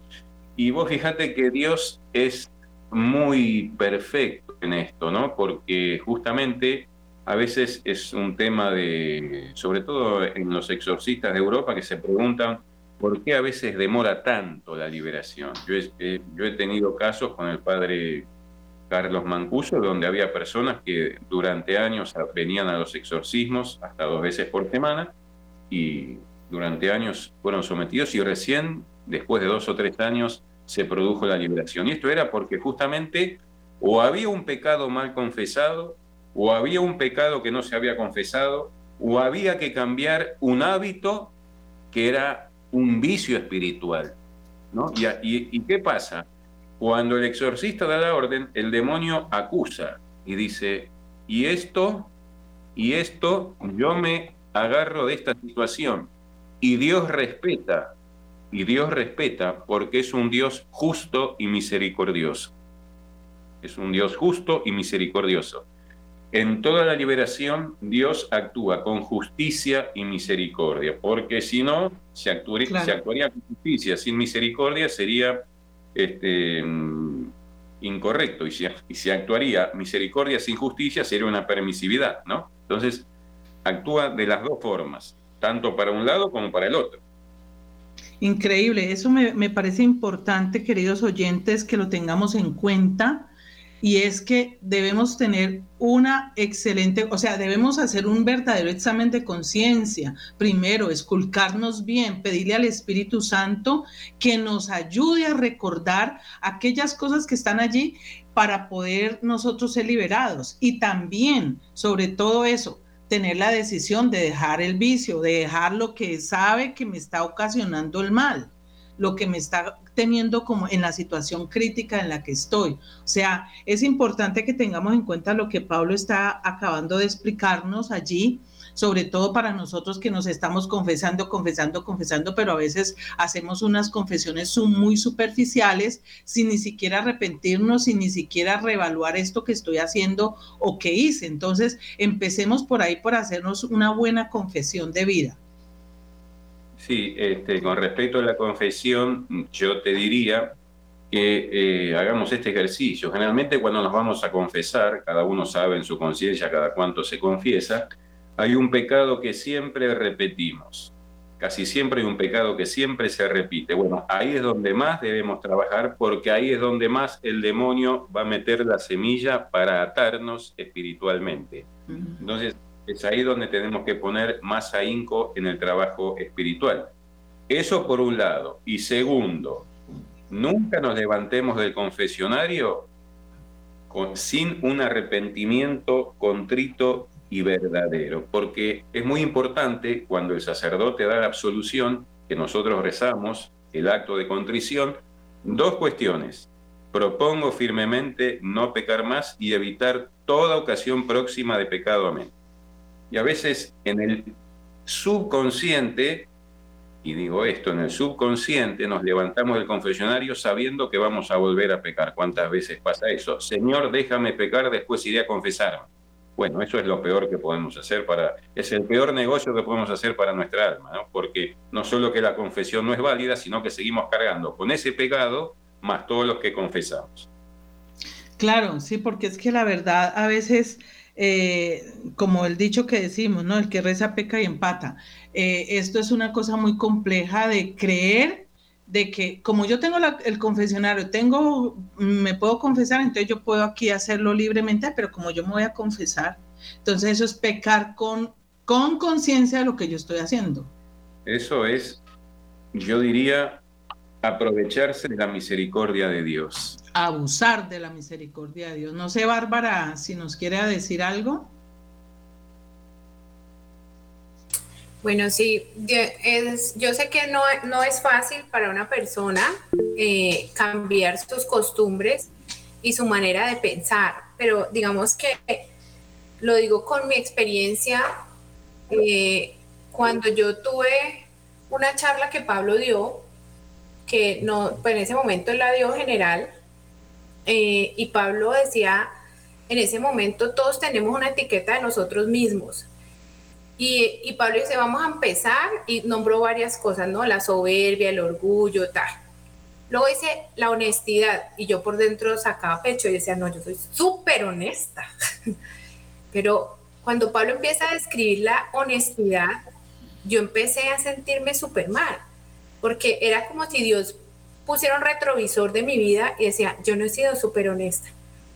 Y vos fíjate que Dios es muy perfecto en esto, ¿no? Porque justamente a veces es un tema de, sobre todo en los exorcistas de Europa, que se preguntan, ¿por qué a veces demora tanto la liberación? Yo he, yo he tenido casos con el padre Carlos Mancuso, donde había personas que durante años venían a los exorcismos hasta dos veces por semana y durante años fueron sometidos y recién, después de dos o tres años, se produjo la liberación. Y esto era porque justamente o había un pecado mal confesado o había un pecado que no se había confesado, o había que cambiar un hábito que era un vicio espiritual. ¿no? Y, y qué pasa? Cuando el exorcista da la orden, el demonio acusa y dice, y esto, y esto, yo me agarro de esta situación. Y Dios respeta, y Dios respeta porque es un Dios justo y misericordioso. Es un Dios justo y misericordioso. En toda la liberación Dios actúa con justicia y misericordia, porque si no, se actuaría, se actuaría con justicia, sin misericordia sería este, mm, incorrecto, y si, y si actuaría misericordia sin justicia sería una permisividad, ¿no? Entonces, actúa de las dos formas, tanto para un lado como para el otro. Increíble, eso me, parece importante, queridos oyentes, que lo tengamos en cuenta. Y es que debemos tener una excelente, o sea, debemos hacer un verdadero examen de conciencia. Primero, esculcarnos bien, pedirle al Espíritu Santo que nos ayude a recordar aquellas cosas que están allí para poder nosotros ser liberados. Y también, sobre todo eso, tener la decisión de dejar el vicio, de dejar lo que sabe que me está ocasionando el mal, lo que me está teniendo como en la situación crítica en la que estoy. O sea, es importante que tengamos en cuenta lo que Pablo está acabando de explicarnos allí sobre todo para nosotros que nos estamos confesando, confesando, confesando, pero a veces hacemos unas confesiones muy superficiales sin ni siquiera arrepentirnos, sin ni siquiera reevaluar esto que estoy haciendo o que hice. Entonces, empecemos por ahí por hacernos una buena confesión de vida. Sí, este, con respecto a la confesión, yo te diría que eh, hagamos este ejercicio. Generalmente cuando nos vamos a confesar, cada uno sabe en su conciencia cada cuánto se confiesa, hay un pecado que siempre repetimos. Casi siempre hay un pecado que siempre se repite. Bueno, ahí es donde más debemos trabajar porque ahí es donde más el demonio va a meter la semilla para atarnos espiritualmente. Entonces, es ahí donde tenemos que poner más ahínco en el trabajo espiritual. Eso por un lado. Y segundo, nunca nos levantemos del confesionario con, sin un arrepentimiento contrito y verdadero, porque es muy importante cuando el sacerdote da la absolución, que nosotros rezamos, el acto de contrición, dos cuestiones. Propongo firmemente no pecar más y evitar toda ocasión próxima de pecado. Amén. Y a veces en el subconsciente, y digo esto, en el subconsciente nos levantamos del confesionario sabiendo que vamos a volver a pecar. ¿Cuántas veces pasa eso? Señor, déjame pecar, después iré a confesarme. Bueno, eso es lo peor que podemos hacer para, es el peor negocio que podemos hacer para nuestra alma, ¿no? porque no solo que la confesión no es válida, sino que seguimos cargando con ese pecado más todos los que confesamos. Claro, sí, porque es que la verdad a veces, eh, como el dicho que decimos, ¿no? El que reza peca y empata. Eh, esto es una cosa muy compleja de creer de que como yo tengo el confesionario, tengo, me puedo confesar, entonces yo puedo aquí hacerlo libremente, pero como yo me voy a confesar, entonces eso es pecar con con conciencia de lo que yo estoy haciendo. Eso es, yo diría, aprovecharse de la misericordia de Dios. Abusar de la misericordia de Dios. No sé, Bárbara, si nos quiere decir algo. Bueno, sí, yo sé que no, no es fácil para una persona eh, cambiar sus costumbres y su manera de pensar, pero digamos que lo digo con mi experiencia, eh, cuando yo tuve una charla que Pablo dio, que no, pues en ese momento la dio general, eh, y Pablo decía, en ese momento todos tenemos una etiqueta de nosotros mismos y, Pablo dice, vamos a empezar y nombró varias cosas, ¿no? La soberbia, el orgullo, tal. Luego dice la honestidad y yo por dentro sacaba pecho y decía, no, yo soy súper honesta. [laughs] Pero cuando Pablo empieza a describir la honestidad, yo empecé a sentirme súper mal, porque era como si Dios pusiera un retrovisor de mi vida y decía, yo no he sido súper honesta.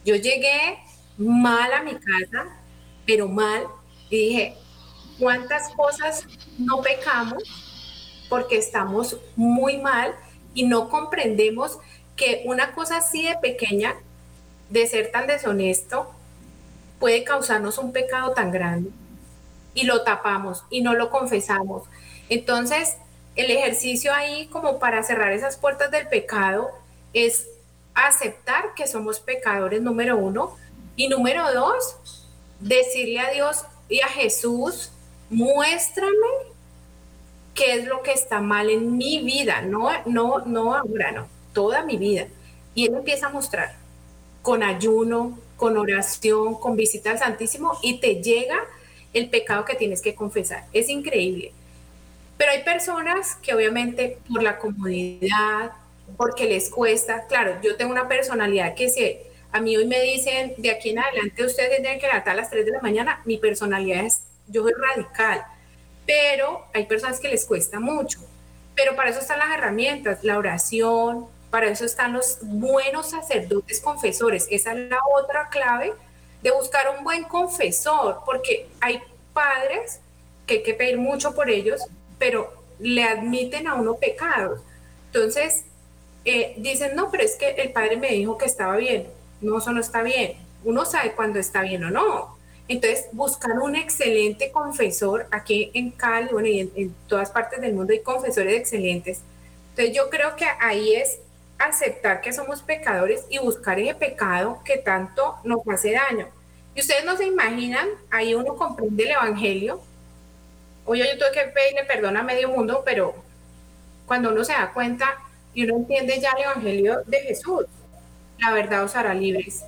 Yo llegué mal a mi casa, pero mal, y dije, cuántas cosas no pecamos porque estamos muy mal y no comprendemos que una cosa así de pequeña, de ser tan deshonesto, puede causarnos un pecado tan grande y lo tapamos y no lo confesamos. Entonces, el ejercicio ahí como para cerrar esas puertas del pecado es aceptar que somos pecadores, número uno, y número dos, decirle a Dios y a Jesús, muéstrame qué es lo que está mal en mi vida, no, no, no ahora, no, toda mi vida. Y Él empieza a mostrar con ayuno, con oración, con visita al Santísimo y te llega el pecado que tienes que confesar. Es increíble. Pero hay personas que obviamente por la comodidad, porque les cuesta, claro, yo tengo una personalidad que si a mí hoy me dicen de aquí en adelante ustedes tienen que levantar a las 3 de la mañana, mi personalidad es, yo soy radical, pero hay personas que les cuesta mucho. Pero para eso están las herramientas, la oración, para eso están los buenos sacerdotes confesores. Esa es la otra clave de buscar un buen confesor, porque hay padres que hay que pedir mucho por ellos, pero le admiten a uno pecados. Entonces, eh, dicen, no, pero es que el padre me dijo que estaba bien. No, eso no está bien. Uno sabe cuándo está bien o no. Entonces, buscar un excelente confesor, aquí en Cali, bueno, y en, en todas partes del mundo hay confesores excelentes. Entonces, yo creo que ahí es aceptar que somos pecadores y buscar ese pecado que tanto nos hace daño. Y ustedes no se imaginan, ahí uno comprende el Evangelio. Oye, yo tuve que pedirle perdón a medio mundo, pero cuando uno se da cuenta y uno entiende ya el Evangelio de Jesús, la verdad os hará libres.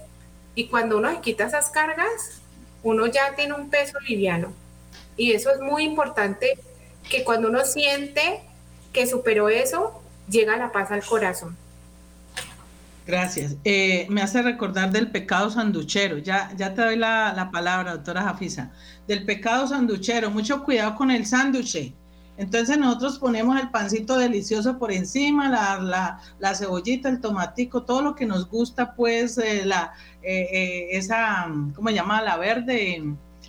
Y cuando uno se quita esas cargas, uno ya tiene un peso liviano. Y eso es muy importante, que cuando uno siente que superó eso, llega la paz al corazón. Gracias. Eh, me hace recordar del pecado sanduchero. Ya, ya te doy la, palabra, doctora Jafisa. Del pecado sanduchero. Mucho cuidado con el sándwich. Entonces nosotros ponemos el pancito delicioso por encima, la, la, cebollita, el tomatico, todo lo que nos gusta, pues eh, la, eh, esa, ¿cómo se llama? La verde,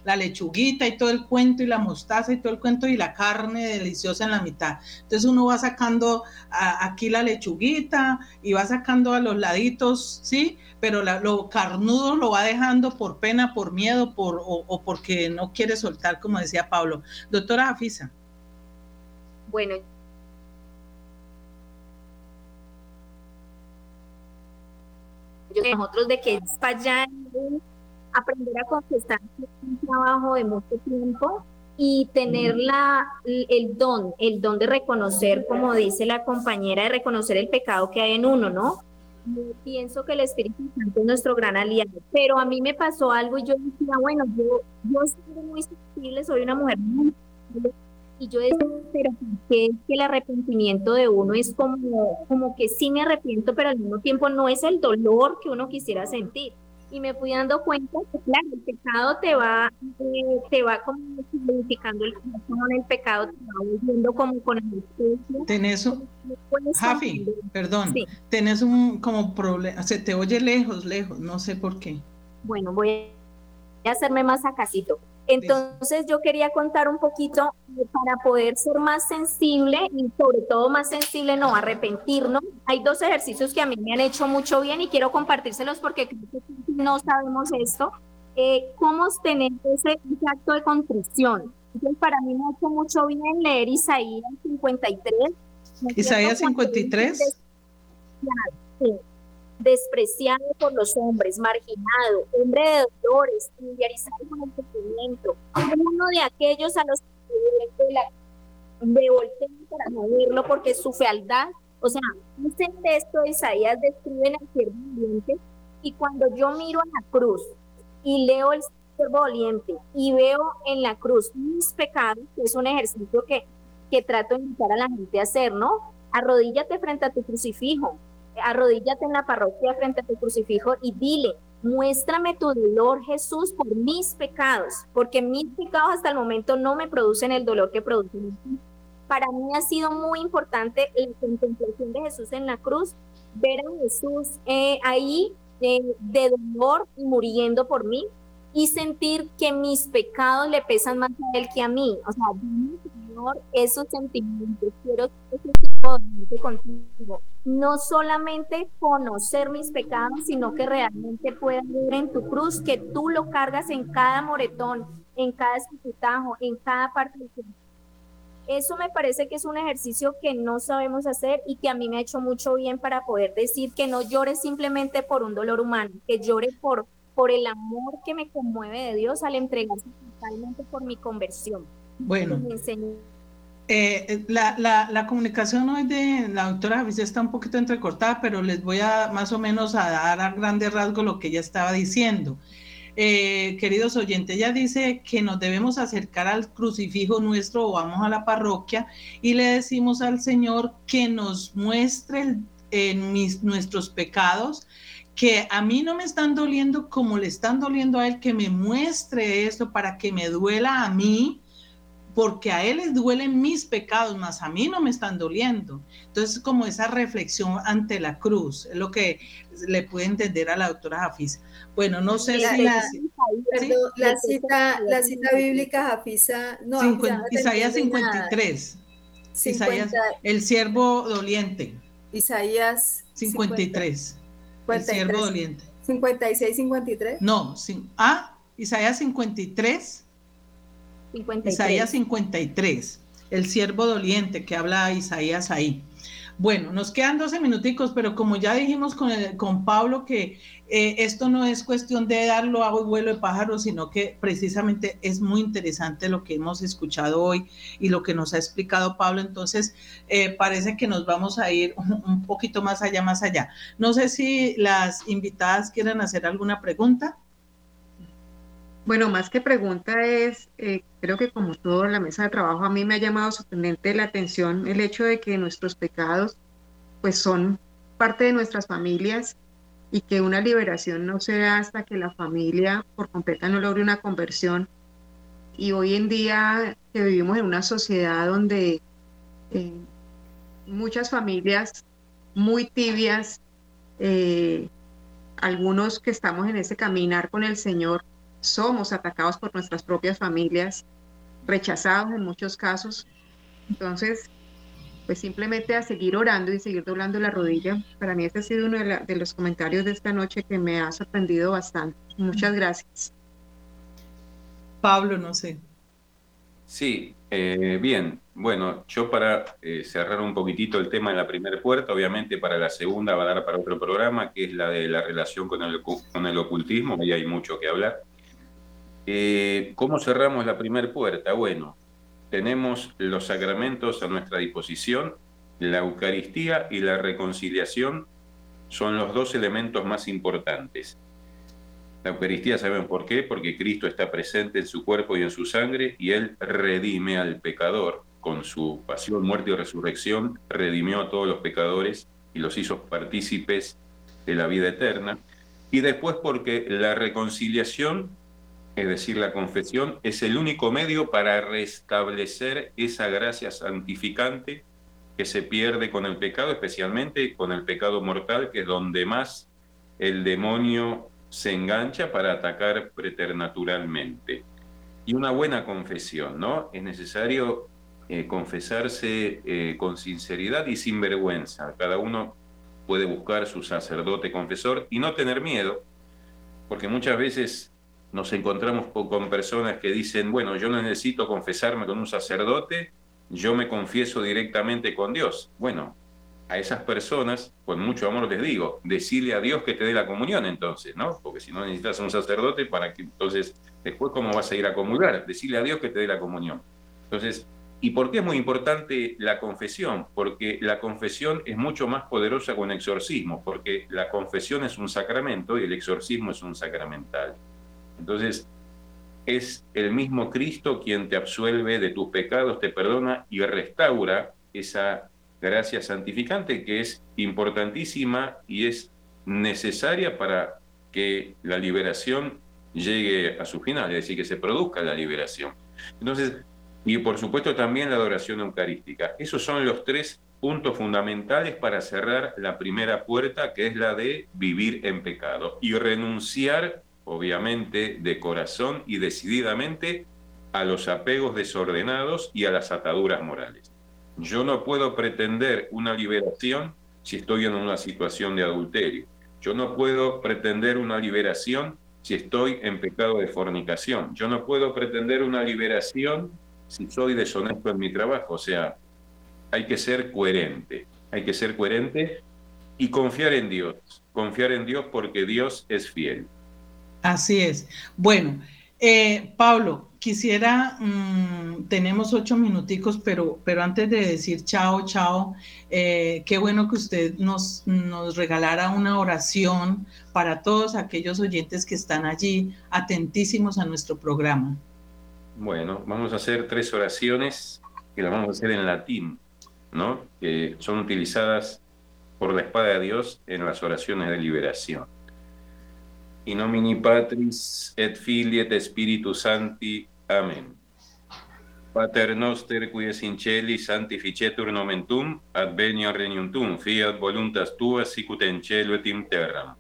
la lechuguita y todo el cuento y la mostaza y todo el cuento y la carne deliciosa en la mitad. Entonces uno va sacando aquí la lechuguita y va sacando a los laditos, ¿sí? Pero lo carnudo lo va dejando por pena, por miedo, por, o, porque no quiere soltar, como decía Pablo. Doctora Afisa. Bueno, nosotros de que es para allá aprender a confesar un trabajo de mucho tiempo y tener la, el don, el don de reconocer, como dice la compañera, de reconocer el pecado que hay en uno, ¿no? Yo pienso que el Espíritu Santo es nuestro gran aliado, pero a mí me pasó algo y yo decía, bueno, yo, yo soy muy sensible, soy una mujer muy y yo decía, pero ¿qué es que el arrepentimiento de uno es como, como que sí me arrepiento, pero al mismo tiempo no es el dolor que uno quisiera sentir? Y me fui dando cuenta que, claro, el pecado te va, eh, te va como significando el corazón, el pecado te va volviendo como con el espíritu. Tenés un, Javi, perdón, tenés un como problema, se te oye lejos, lejos, no sé por qué. Bueno, voy a hacerme más acasito. Entonces yo quería contar un poquito eh, para poder ser más sensible y sobre todo más sensible, no arrepentirnos. Hay dos ejercicios que a mí me han hecho mucho bien y quiero compartírselos porque creo que no sabemos esto. Eh, ¿Cómo tener ese, acto de contrición? Entonces para mí me ha hecho mucho bien leer Isaías 53. Isaías 53. Sí despreciado por los hombres, marginado, hombre de dolores, familiarizado con el sufrimiento, uno de aquellos a los que me volteé para no verlo porque su fealdad, o sea, ese texto de Isaías describe el siervo doliente y cuando yo miro a la cruz y leo el siervo doliente y veo en la cruz mis pecados, que es un ejercicio que, que trato de invitar a la gente a hacer, ¿no? Arrodíllate frente a tu crucifijo, arrodíllate en la parroquia frente a tu crucifijo y dile, muéstrame tu dolor, Jesús, por mis pecados, porque mis pecados hasta el momento no me producen el dolor que producen Para mí ha sido muy importante la contemplación de Jesús en la cruz, ver a Jesús eh, ahí de dolor muriendo por mí y sentir que mis pecados le pesan más a Él que a mí. O sea, Señor, esos sentimientos, quiero que contigo. No solamente conocer mis pecados, sino que realmente pueda ver en tu cruz que tú lo cargas en cada moretón, en cada escupitajo, en cada parte del cuerpo. Eso me parece que es un ejercicio que no sabemos hacer y que a mí me ha hecho mucho bien para poder decir que no llore simplemente por un dolor humano, que llore por, por el amor que me conmueve de Dios al entregarse totalmente por mi conversión. Bueno. Eh, la, la, la, comunicación hoy de la doctora Javis está un poquito entrecortada, pero les voy a más o menos a dar a grandes rasgos lo que ella estaba diciendo. Eh, queridos oyentes, ella dice que nos debemos acercar al crucifijo nuestro o vamos a la parroquia y le decimos al Señor que nos muestre nuestros pecados, que a mí no me están doliendo como le están doliendo a Él, que me muestre esto para que me duela a mí porque a él les duelen mis pecados, más a mí no me están doliendo. Entonces, como esa reflexión ante la cruz, es lo que le puede entender a la doctora Jafisa. Bueno, no sé si... La, la, cita, la cita bíblica Jafisa... No, Isaías 53. Isaías, el siervo doliente. Isaías 53. el siervo doliente. 56, 53. No, ah, Isaías 53 Isaías 53, el siervo doliente que habla Isaías ahí. Bueno, nos quedan 12 minuticos, pero como ya dijimos con, con Pablo que eh, esto no es cuestión de darlo a vuelo de pájaro, sino que precisamente es muy interesante lo que hemos escuchado hoy y lo que nos ha explicado Pablo. Entonces, eh, parece que nos vamos a ir un, un poquito más allá, más allá. No sé si las invitadas quieren hacer alguna pregunta. Bueno, más que pregunta es, eh, creo que como todo la mesa de trabajo, a mí me ha llamado sorprendente la atención el hecho de que nuestros pecados pues son parte de nuestras familias y que una liberación no sea hasta que la familia por completa no logre una conversión. Y hoy en día que vivimos en una sociedad donde eh, muchas familias muy tibias, eh, algunos que estamos en ese caminar con el Señor, somos atacados por nuestras propias familias, rechazados en muchos casos. Entonces, pues simplemente a seguir orando y seguir doblando la rodilla. Para mí este ha sido uno de, los comentarios de esta noche que me ha sorprendido bastante. Muchas gracias. Pablo, no sé. Sí, eh, bien. Bueno, yo para eh, cerrar un poquitito el tema de la primera puerta, obviamente para la segunda va a dar para otro programa, que es la de la relación con el, con el ocultismo, ahí hay mucho que hablar. Eh, ¿Cómo cerramos la primera puerta? Bueno, tenemos los sacramentos a nuestra disposición, la Eucaristía y la reconciliación son los dos elementos más importantes. La Eucaristía, ¿saben por qué? Porque Cristo está presente en su cuerpo y en su sangre y Él redime al pecador con su pasión, muerte y resurrección, redimió a todos los pecadores y los hizo partícipes de la vida eterna. Y después porque la reconciliación es decir, la confesión, es el único medio para restablecer esa gracia santificante que se pierde con el pecado, especialmente con el pecado mortal, que es donde más el demonio se engancha para atacar preternaturalmente. Y una buena confesión, ¿no? Es necesario eh, confesarse eh, con sinceridad y sin vergüenza. Cada uno puede buscar su sacerdote confesor y no tener miedo, porque muchas veces nos encontramos con personas que dicen, bueno, yo no necesito confesarme con un sacerdote, yo me confieso directamente con Dios. Bueno, a esas personas, con mucho amor les digo, decirle a Dios que te dé la comunión entonces, ¿no? Porque si no necesitas un sacerdote, para que entonces, después, ¿cómo vas a ir a comulgar? Decirle a Dios que te dé la comunión. Entonces, ¿y por qué es muy importante la confesión? Porque la confesión es mucho más poderosa que un exorcismo, porque la confesión es un sacramento y el exorcismo es un sacramental. Entonces, es el mismo Cristo quien te absuelve de tus pecados, te perdona y restaura esa gracia santificante que es importantísima y es necesaria para que la liberación llegue a su final, es decir, que se produzca la liberación. Entonces, y por supuesto también la adoración eucarística. Esos son los tres puntos fundamentales para cerrar la primera puerta, que es la de vivir en pecado y renunciar obviamente, de corazón y decididamente a los apegos desordenados y a las ataduras morales. Yo no puedo pretender una liberación si estoy en una situación de adulterio. Yo no puedo pretender una liberación si estoy en pecado de fornicación. Yo no puedo pretender una liberación si soy deshonesto en mi trabajo. O sea, hay que ser coherente. Hay que ser coherente y confiar en Dios. Confiar en Dios porque Dios es fiel. Así es. Bueno, eh, Pablo, quisiera, mm, tenemos ocho minuticos, pero, pero antes de decir chao, chao, eh, qué bueno que usted nos, nos regalara una oración para todos aquellos oyentes que están allí atentísimos a nuestro programa. Bueno, vamos a hacer tres oraciones que las vamos a hacer en latín, ¿no? Que son utilizadas por la espada de Dios en las oraciones de liberación. in nomini Patris et Filii et Spiritus Sancti. Amen. Pater noster, qui es in celi, sanctificetur nomen tuum, adveniat regnum tuum, fiat voluntas tua sicut in cielo et in terram.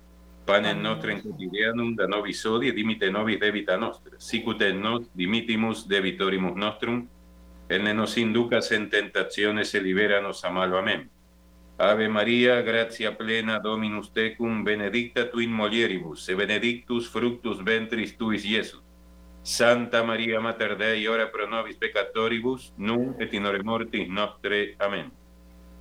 Panem nostrum quotidianum da nobis odie, dimite nobis debita nostra, sicut et nos dimitimus debitorimus nostrum, et ne nos inducas en tentationes, e libera nos a malo. Amén. Ave María, gracia plena Dominus tecum, benedicta tu in mulieribus, e benedictus fructus ventris tuis, Iesus. Santa María Mater Dei, ora pro nobis peccatoribus, nunc et in hora mortis nostre. Amén.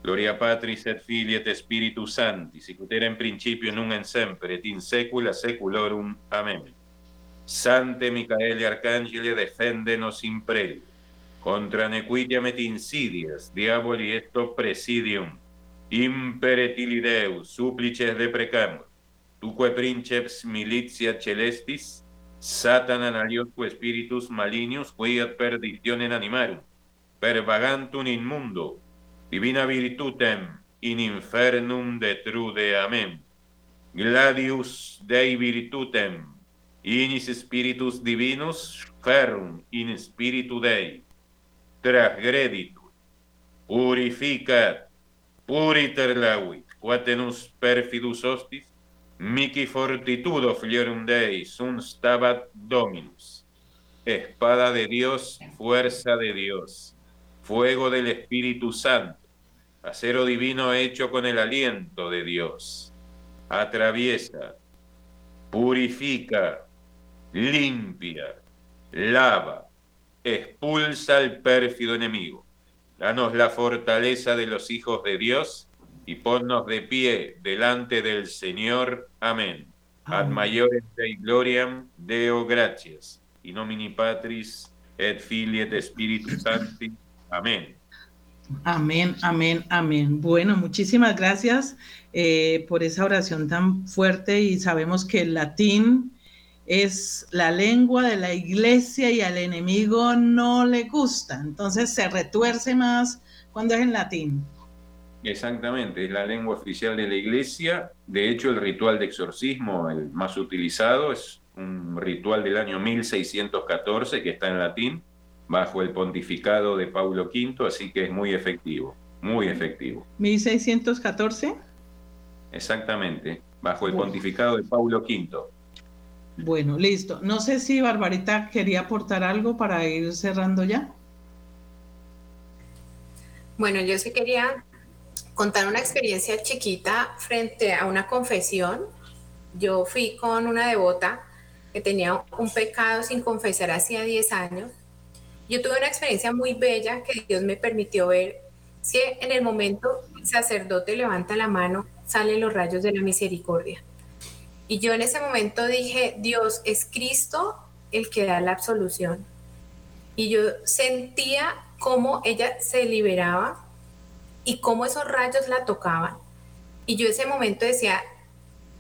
Gloria Patris et Filii et Spiritus Sancti, sicut era in principio nun en sempre, et in saecula saeculorum. Amén. Sante Micaele Arcangele, defendenos in. Contra nequitiam et insidias, diaboli et presidium, imperetili Deus, supplices deprecamus, tuque princeps militia celestis, satanan aliosque spiritus malinius, quiat perditionem animarum, per vagantum in mundo, divina virtutem in infernum detrude. Amen. Gladius Dei virtutem, inis spiritus divinus, ferrum in spiritu Dei, transgreditur, purificat, puriter lavit, quatenus perfidus hostis, mici fortitudo fliorum Dei, sunt stabat Dominus. Espada de Dios, fuerza de Dios, fuego del Espíritu Santo, acero divino hecho con el aliento de Dios. Atraviesa, purifica, limpia, lava, expulsa al pérfido enemigo Danos la fortaleza de los hijos de Dios y ponnos de pie delante del Señor. Amén. Ad maiores Dei gloriam Deo gratias. In nomini Patris et Filii et Spiritus Sancti. Amén. Amén, amén, amén. Bueno, muchísimas gracias eh, por esa oración tan fuerte y sabemos que el latín es la lengua de la iglesia y al enemigo no le gusta, entonces se retuerce más cuando es en latín. Exactamente, es la lengua oficial de la iglesia. De hecho, el ritual de exorcismo, el más utilizado, es un ritual del año 1614 que está en latín, bajo el pontificado de Paulo V, así que es muy efectivo, muy efectivo. ¿1614? Exactamente, bajo el pontificado de Paulo V. Bueno, listo. No sé si Barbarita quería aportar algo para ir cerrando ya. Bueno, yo sí quería contar una experiencia chiquita frente a una confesión. Yo fui con una devota que tenía un pecado sin confesar hacía 10 años. Yo tuve una experiencia muy bella que Dios me permitió ver. Si en el momento el sacerdote levanta la mano, salen los rayos de la misericordia. Y yo en ese momento dije, Dios, es Cristo el que da la absolución. Y yo sentía cómo ella se liberaba y cómo esos rayos la tocaban. Y yo en ese momento decía,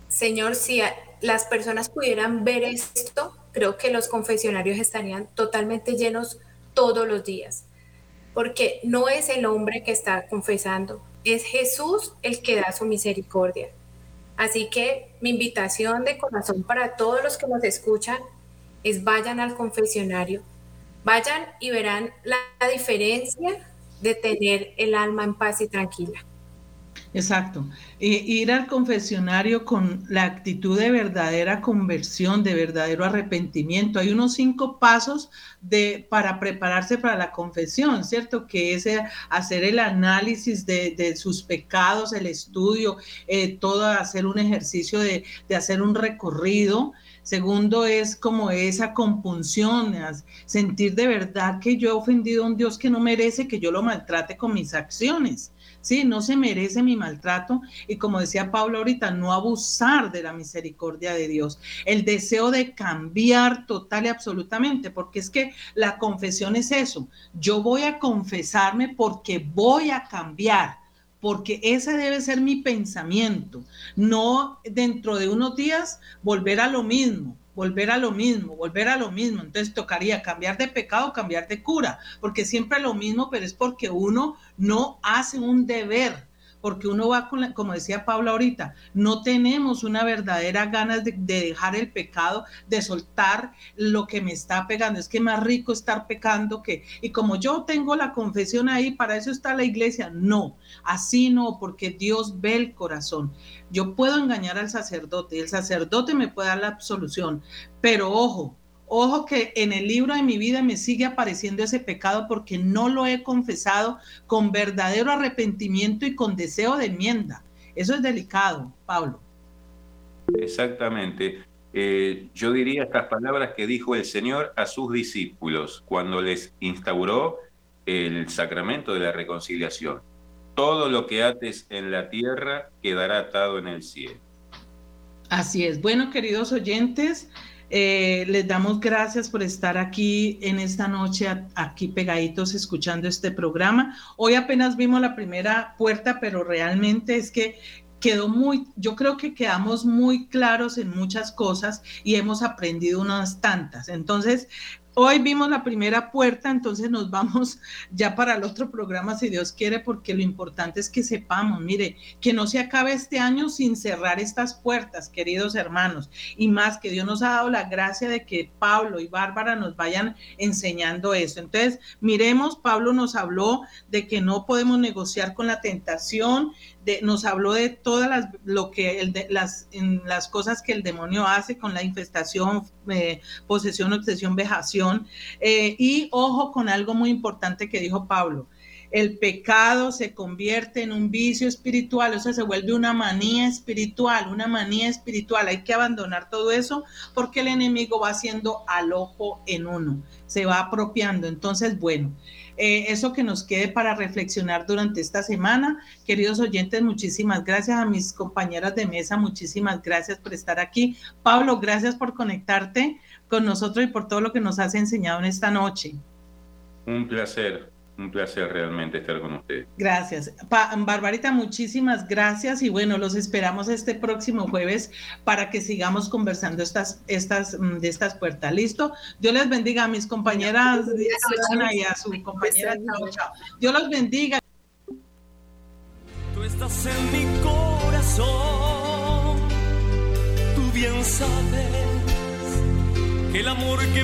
Señor, si las personas pudieran ver esto, creo que los confesionarios estarían totalmente llenos todos los días. Porque no es el hombre que está confesando, es Jesús el que da su misericordia. Así que mi invitación de corazón para todos los que nos escuchan es vayan al confesionario, vayan y verán la diferencia de tener el alma en paz y tranquila. Exacto. ir al confesionario con la actitud de verdadera conversión, de verdadero arrepentimiento. Hay unos cinco pasos de, para prepararse para la confesión, ¿cierto? Que es eh, hacer el análisis de, sus pecados, el estudio, eh, todo, hacer un ejercicio de, de hacer un recorrido. Segundo es como esa compunción, sentir de verdad que yo he ofendido a un Dios que no merece que yo lo maltrate con mis acciones. Sí, no se merece mi maltrato y como decía Pablo ahorita, no abusar de la misericordia de Dios. El deseo de cambiar total y absolutamente, porque es que la confesión es eso. Yo voy a confesarme porque voy a cambiar porque ese debe ser mi pensamiento, no dentro de unos días volver a lo mismo, volver a lo mismo, volver a lo mismo. Entonces tocaría cambiar de pecado, cambiar de cura, porque siempre lo mismo, pero es porque uno no hace un deber porque uno va con, como decía Paula ahorita, no tenemos una verdadera ganas de, dejar el pecado, de soltar lo que me está pegando. Es que más rico estar pecando que, y como yo tengo la confesión ahí, para eso está la iglesia. No, así no, porque Dios ve el corazón. Yo puedo engañar al sacerdote y el sacerdote me puede dar la absolución, pero ojo, Ojo que en el libro de mi vida me sigue apareciendo ese pecado porque no lo he confesado con verdadero arrepentimiento y con deseo de enmienda. Eso es delicado, Pablo. Exactamente. Eh, yo diría estas palabras que dijo el Señor a sus discípulos cuando les instauró el sacramento de la reconciliación. Todo lo que ates en la tierra quedará atado en el cielo. Así es. Bueno, queridos oyentes, eh, les damos gracias por estar aquí en esta noche, aquí pegaditos escuchando este programa. Hoy apenas vimos la primera puerta, pero realmente es que quedó muy, yo creo que quedamos muy claros en muchas cosas y hemos aprendido unas tantas. Entonces, Hoy vimos la primera puerta, entonces nos vamos [laughs] ya para el otro programa, si Dios quiere, porque lo importante es que sepamos, mire, que no se acabe este año sin cerrar estas puertas, queridos hermanos, y más que Dios nos ha dado la gracia de que Pablo y Bárbara nos vayan enseñando eso. Entonces, miremos, Pablo nos habló de que no podemos negociar con la tentación, nos habló de todas las, lo que las, las cosas que el demonio hace con la infestación, eh, posesión, obsesión, vejación. Eh, y ojo con algo muy importante que dijo Pablo. El pecado se convierte en un vicio espiritual, o sea, se vuelve una manía espiritual, una manía espiritual. Hay que abandonar todo eso porque el enemigo va haciendo al ojo en uno, se va apropiando. Entonces, bueno, eh, eso que nos quede para reflexionar durante esta semana. Queridos oyentes, muchísimas gracias a mis compañeras de mesa, muchísimas gracias por estar aquí. Pablo, gracias por conectarte con nosotros y por todo lo que nos has enseñado en esta noche. Un placer. Un placer realmente estar con ustedes. Gracias. Barbarita, muchísimas gracias y bueno, los esperamos este próximo jueves para que sigamos conversando estas, estas, mm, de estas puertas. ¿Listo? Dios les bendiga a mis compañeras y a su compañera. Dios los bendiga. Tú estás en mi corazón, tú bien sabes que el amor que